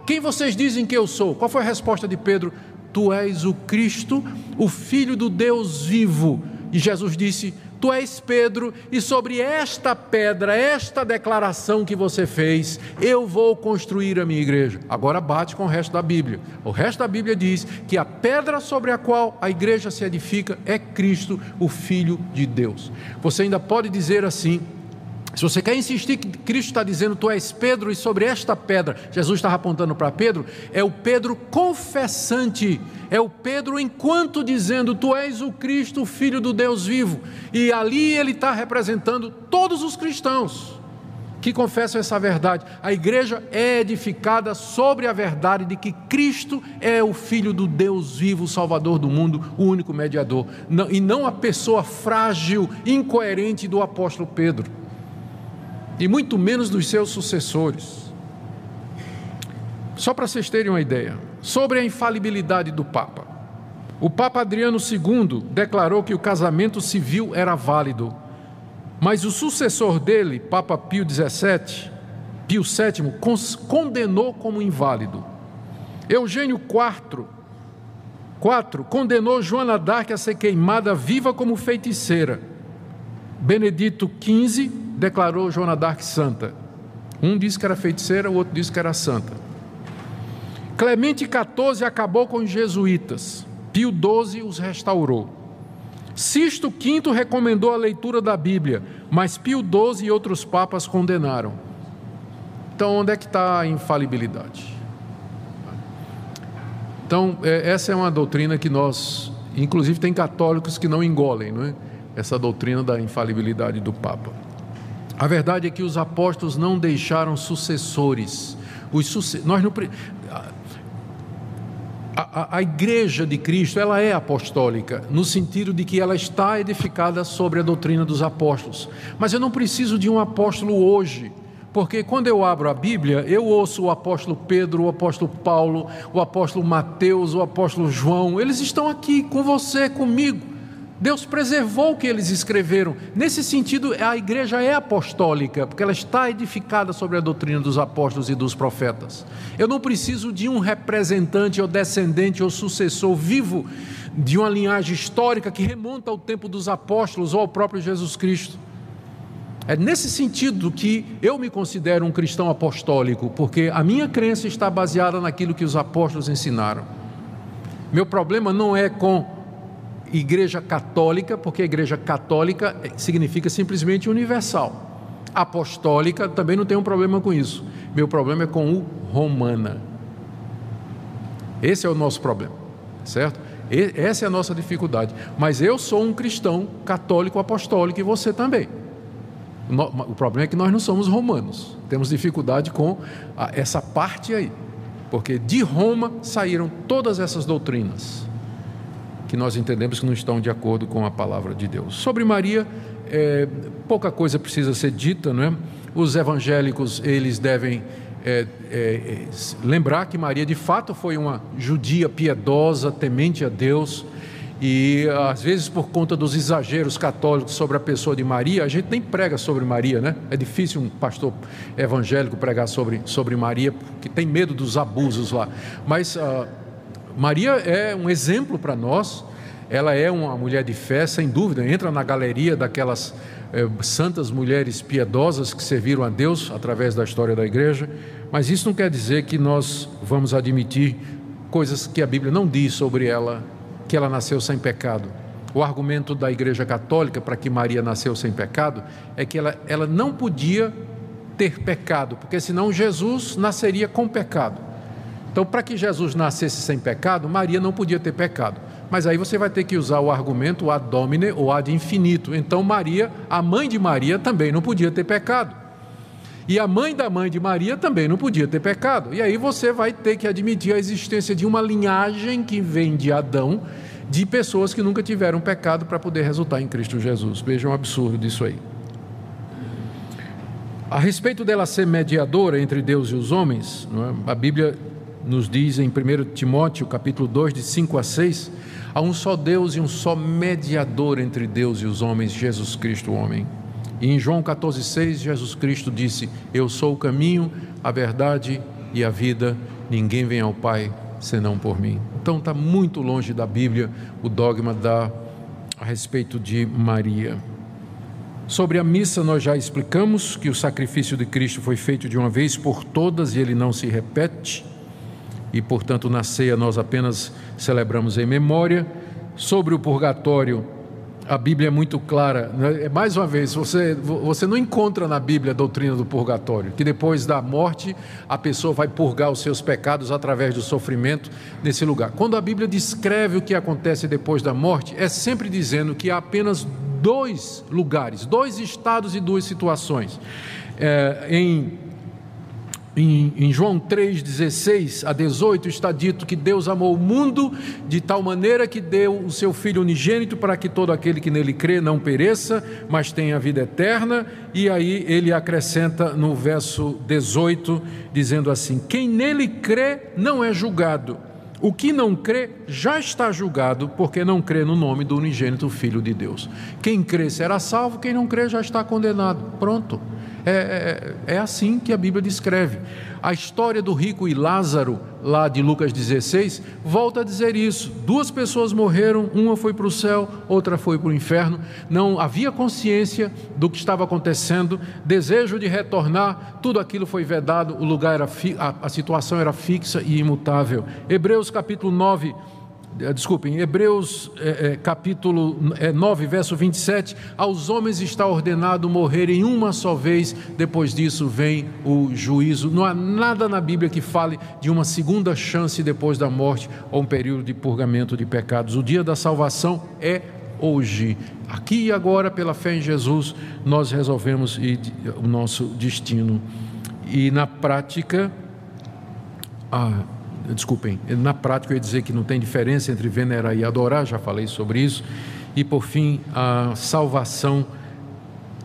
Quem vocês dizem que eu sou? Qual foi a resposta de Pedro? Tu és o Cristo, o Filho do Deus vivo. E Jesus disse: Tu és Pedro, e sobre esta pedra, esta declaração que você fez, eu vou construir a minha igreja. Agora bate com o resto da Bíblia. O resto da Bíblia diz que a pedra sobre a qual a igreja se edifica é Cristo, o Filho de Deus. Você ainda pode dizer assim: se você quer insistir que Cristo está dizendo, tu és Pedro, e sobre esta pedra, Jesus estava apontando para Pedro, é o Pedro confessante, é o Pedro enquanto dizendo, tu és o Cristo, Filho do Deus vivo. E ali ele está representando todos os cristãos que confessam essa verdade. A igreja é edificada sobre a verdade de que Cristo é o Filho do Deus vivo, Salvador do mundo, o único mediador, e não a pessoa frágil, incoerente do apóstolo Pedro e muito menos dos seus sucessores. Só para vocês terem uma ideia, sobre a infalibilidade do Papa. O Papa Adriano II declarou que o casamento civil era válido, mas o sucessor dele, Papa Pio XVII, Pio VII, condenou como inválido. Eugênio IV 4. Condenou Joana d'Arc a ser queimada viva como feiticeira. Benedito XV declarou Joana d'Arc santa. Um disse que era feiticeira, o outro disse que era santa. Clemente XIV acabou com os jesuítas. Pio XII os restaurou. Sisto V recomendou a leitura da Bíblia, mas Pio XII e outros papas condenaram. Então, onde é que está a infalibilidade? Então, é, essa é uma doutrina que nós, inclusive, tem católicos que não engolem, não é? Essa doutrina da infalibilidade do Papa. A verdade é que os apóstolos não deixaram sucessores. Os suce... nós não a, a, igreja de Cristo ela é apostólica no sentido de que ela está edificada sobre a doutrina dos apóstolos. Mas eu não preciso de um apóstolo hoje, porque quando eu abro a Bíblia eu ouço o apóstolo Pedro, o apóstolo Paulo, o apóstolo Mateus, o apóstolo João. Eles estão aqui com você, comigo. Deus preservou o que eles escreveram. Nesse sentido, a igreja é apostólica, porque ela está edificada sobre a doutrina dos apóstolos e dos profetas. Eu não preciso de um representante ou descendente ou sucessor vivo de uma linhagem histórica que remonta ao tempo dos apóstolos ou ao próprio Jesus Cristo. É nesse sentido que eu me considero um cristão apostólico, porque a minha crença está baseada naquilo que os apóstolos ensinaram. Meu problema não é com Igreja Católica, porque a Igreja Católica significa simplesmente universal. Apostólica também não tem um problema com isso. Meu problema é com o Romana. Esse é o nosso problema, certo? Essa é a nossa dificuldade. Mas eu sou um cristão católico apostólico e você também. O problema é que nós não somos romanos. Temos dificuldade com essa parte aí. Porque de Roma saíram todas essas doutrinas que nós entendemos que não estão de acordo com a palavra de Deus. Sobre Maria, é, pouca coisa precisa ser dita, não é? Os evangélicos eles devem é, é, lembrar que Maria de fato foi uma judia piedosa, temente a Deus. E às vezes, por conta dos exageros católicos sobre a pessoa de Maria, a gente nem prega sobre Maria, né? É difícil um pastor evangélico pregar sobre, sobre Maria, porque tem medo dos abusos lá. Mas uh, Maria é um exemplo para nós, ela é uma mulher de fé, sem dúvida, entra na galeria daquelas é, santas mulheres piedosas que serviram a Deus através da história da igreja, mas isso não quer dizer que nós vamos admitir coisas que a Bíblia não diz sobre ela, que ela nasceu sem pecado. O argumento da Igreja Católica para que Maria nasceu sem pecado é que ela, ela não podia ter pecado, porque senão Jesus nasceria com pecado. Então, para que Jesus nascesse sem pecado, Maria não podia ter pecado. Mas aí você vai ter que usar o argumento ad domine ou ad infinito. Então, Maria, a mãe de Maria, também não podia ter pecado. E a mãe da mãe de Maria também não podia ter pecado. E aí você vai ter que admitir a existência de uma linhagem que vem de Adão, de pessoas que nunca tiveram pecado para poder resultar em Cristo Jesus. Vejam o absurdo disso aí. A respeito dela ser mediadora entre Deus e os homens, é? a Bíblia nos diz em 1 Timóteo, capítulo 2, de 5 a 6, há um só Deus e um só mediador entre Deus e os homens, Jesus Cristo, o homem. E em João 14,6, Jesus Cristo disse: Eu sou o caminho, a verdade e a vida, ninguém vem ao Pai senão por mim. Então está muito longe da Bíblia o dogma da, a respeito de Maria. Sobre a missa, nós já explicamos que o sacrifício de Cristo foi feito de uma vez por todas e ele não se repete e, portanto, na ceia nós apenas celebramos em memória. Sobre o purgatório, a Bíblia é muito clara. Né? É, mais uma vez, você, você não encontra na Bíblia a doutrina do purgatório, que depois da morte a pessoa vai purgar os seus pecados através do sofrimento nesse lugar. Quando a Bíblia descreve o que acontece depois da morte, é sempre dizendo que há apenas dois lugares, dois estados e duas situações. É, em em, em João 3, 16 a 18 está dito que Deus amou o mundo de tal maneira que deu o seu Filho unigênito para que todo aquele que nele crê não pereça, mas tenha vida eterna. E aí ele acrescenta no verso 18, dizendo assim: Quem nele crê não é julgado. O que não crê já está julgado, porque não crê no nome do unigênito Filho de Deus. Quem crê será salvo, quem não crê já está condenado. Pronto. É, é, é assim que a Bíblia descreve. A história do rico e Lázaro, lá de Lucas 16, volta a dizer isso. Duas pessoas morreram, uma foi para o céu, outra foi para o inferno. Não havia consciência do que estava acontecendo, desejo de retornar, tudo aquilo foi vedado, o lugar era a, a situação era fixa e imutável. Hebreus capítulo 9 eh, desculpem, Hebreus é, é, capítulo é, 9, verso 27, aos homens está ordenado morrerem uma só vez, depois disso vem o juízo. Não há nada na Bíblia que fale de uma segunda chance depois da morte ou um período de purgamento de pecados. O dia da salvação é hoje. Aqui e agora, pela fé em Jesus, nós resolvemos o nosso destino. E na prática, ah, desculpem, na prática eu ia dizer que não tem diferença entre venerar e adorar, já falei sobre isso. E por fim, a salvação,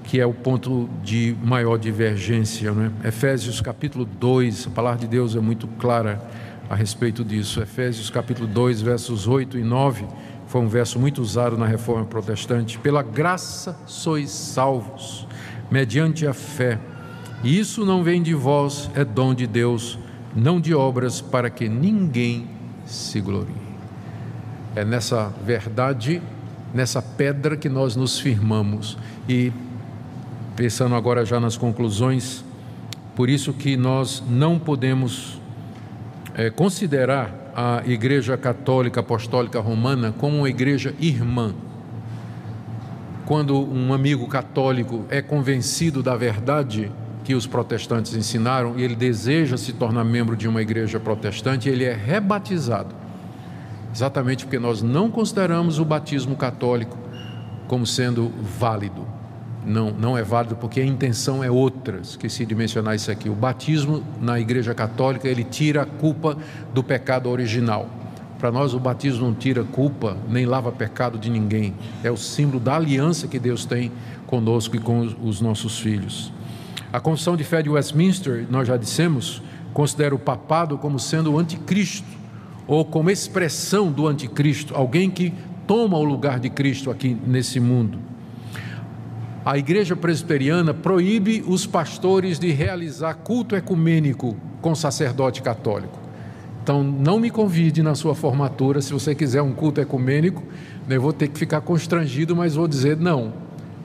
que é o ponto de maior divergência. Né? Efésios capítulo 2, a palavra de Deus é muito clara a respeito disso. Efésios capítulo 2, versos 8 e 9, foi um verso muito usado na reforma protestante. Pela graça sois salvos, mediante a fé. E isso não vem de vós, é dom de Deus não de obras, para que ninguém se glorie. É nessa verdade, nessa pedra que nós nos firmamos. E pensando agora já nas conclusões, por isso que nós não podemos é, considerar a Igreja Católica Apostólica Romana como uma igreja irmã. Quando um amigo católico é convencido da verdade, que os protestantes ensinaram e ele deseja se tornar membro de uma igreja protestante, ele é rebatizado. Exatamente porque nós não consideramos o batismo católico como sendo válido. Não, não é válido porque a intenção é outra. Esqueci de mencionar isso aqui. O batismo na Igreja Católica ele tira a culpa do pecado original. Para nós, o batismo não tira culpa nem lava pecado de ninguém. É o símbolo da aliança que Deus tem conosco e com os nossos filhos. A Confissão de Fé de Westminster, nós já dissemos, considera o papado como sendo o anticristo, ou como expressão do anticristo, alguém que toma o lugar de Cristo aqui nesse mundo. A igreja presbiteriana proíbe os pastores de realizar culto ecumênico com sacerdote católico. Então, não me convide na sua formatura, se você quiser um culto ecumênico, eu vou ter que ficar constrangido, mas vou dizer não,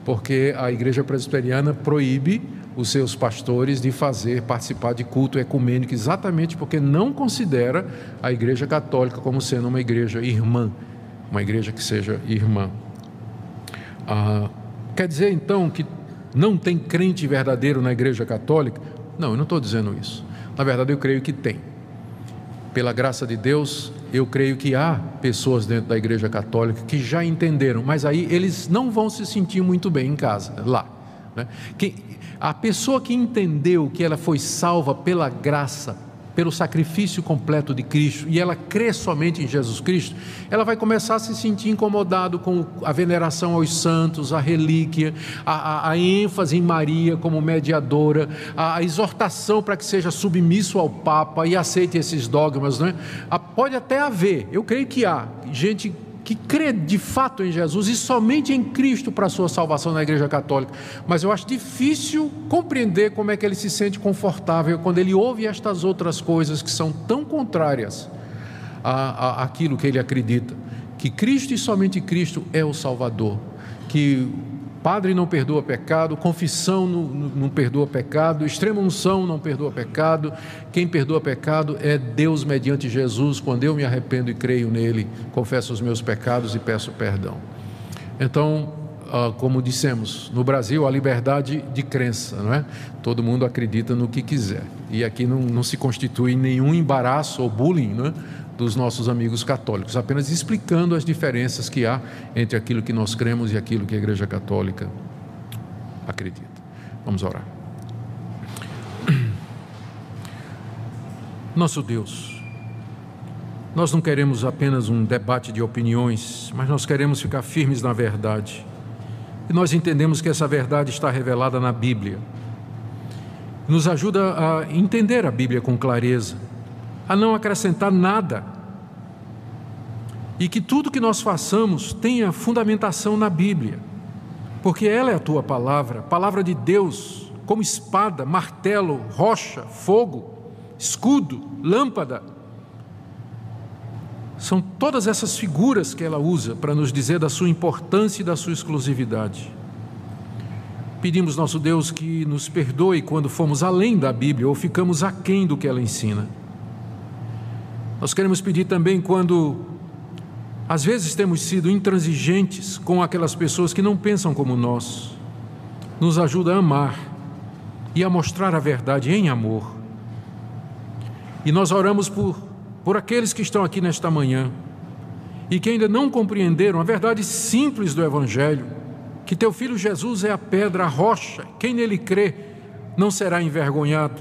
porque a igreja presbiteriana proíbe os seus pastores de fazer participar de culto ecumênico, exatamente porque não considera a Igreja Católica como sendo uma igreja irmã, uma igreja que seja irmã. Ah, quer dizer então que não tem crente verdadeiro na Igreja Católica? Não, eu não estou dizendo isso. Na verdade, eu creio que tem. Pela graça de Deus, eu creio que há pessoas dentro da Igreja Católica que já entenderam, mas aí eles não vão se sentir muito bem em casa, lá. Né? Que, a pessoa que entendeu que ela foi salva pela graça, pelo sacrifício completo de Cristo, e ela crê somente em Jesus Cristo, ela vai começar a se sentir incomodado com a veneração aos santos, a relíquia, a, a, a ênfase em Maria como mediadora, a, a exortação para que seja submisso ao Papa e aceite esses dogmas. Né? Pode até haver, eu creio que há, gente que crê de fato em Jesus e somente em Cristo para a sua salvação na Igreja Católica. Mas eu acho difícil compreender como é que ele se sente confortável quando ele ouve estas outras coisas que são tão contrárias a, a, àquilo que ele acredita. Que Cristo e somente Cristo é o Salvador. Que Padre não perdoa pecado, confissão não, não, perdoa pecado, extrema unção não perdoa pecado. Quem perdoa pecado é Deus mediante Jesus. Quando eu me arrependo e creio nele, confesso os meus pecados e peço perdão. Então, ah, como dissemos, no Brasil a liberdade de crença, não é? Todo mundo acredita no que quiser. E aqui não, não se constitui nenhum embaraço ou bullying, não é? Dos nossos amigos católicos, apenas explicando as diferenças que há entre aquilo que nós cremos e aquilo que a Igreja Católica acredita. Vamos orar. Nosso Deus, nós não queremos apenas um debate de opiniões, mas nós queremos ficar firmes na verdade. E nós entendemos que essa verdade está revelada na Bíblia. Nos ajuda a entender a Bíblia com clareza a não acrescentar nada. E que tudo que nós façamos tenha fundamentação na Bíblia, porque ela é a tua palavra, palavra de Deus, como espada, martelo, rocha, fogo, escudo, lâmpada. São todas essas figuras que ela usa para nos dizer da sua importância e da sua exclusividade. Pedimos, nosso Deus, que nos perdoe quando fomos além da Bíblia ou ficamos aquém do que ela ensina. Nós queremos pedir também quando, às vezes, temos sido intransigentes com aquelas pessoas que não pensam como nós, nos ajuda a amar e a mostrar a verdade em amor. E nós oramos por, por aqueles que estão aqui nesta manhã e que ainda não compreenderam a verdade simples do Evangelho que teu filho Jesus é a pedra, a rocha, quem nele crê não será envergonhado,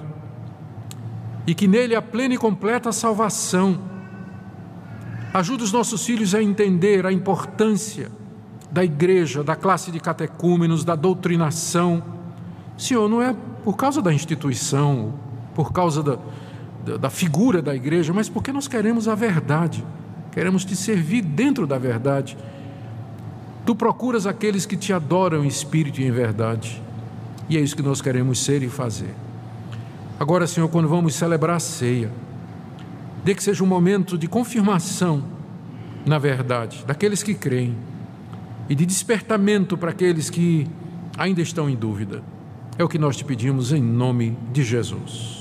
e que nele há plena e completa salvação. Ajuda os nossos filhos a entender a importância da igreja, da classe de catecúmenos, da doutrinação. Senhor, não é por causa da instituição, por causa da, da, da figura da igreja, mas porque nós queremos a verdade, queremos te servir dentro da verdade Tu procuras aqueles que te adoram em espírito e em verdade. E é isso que nós queremos ser e fazer. Agora, Senhor, quando vamos celebrar a ceia, dê que seja um momento de confirmação na verdade daqueles que creem e de despertamento para aqueles que ainda estão em dúvida. É o que nós te pedimos em nome de Jesus.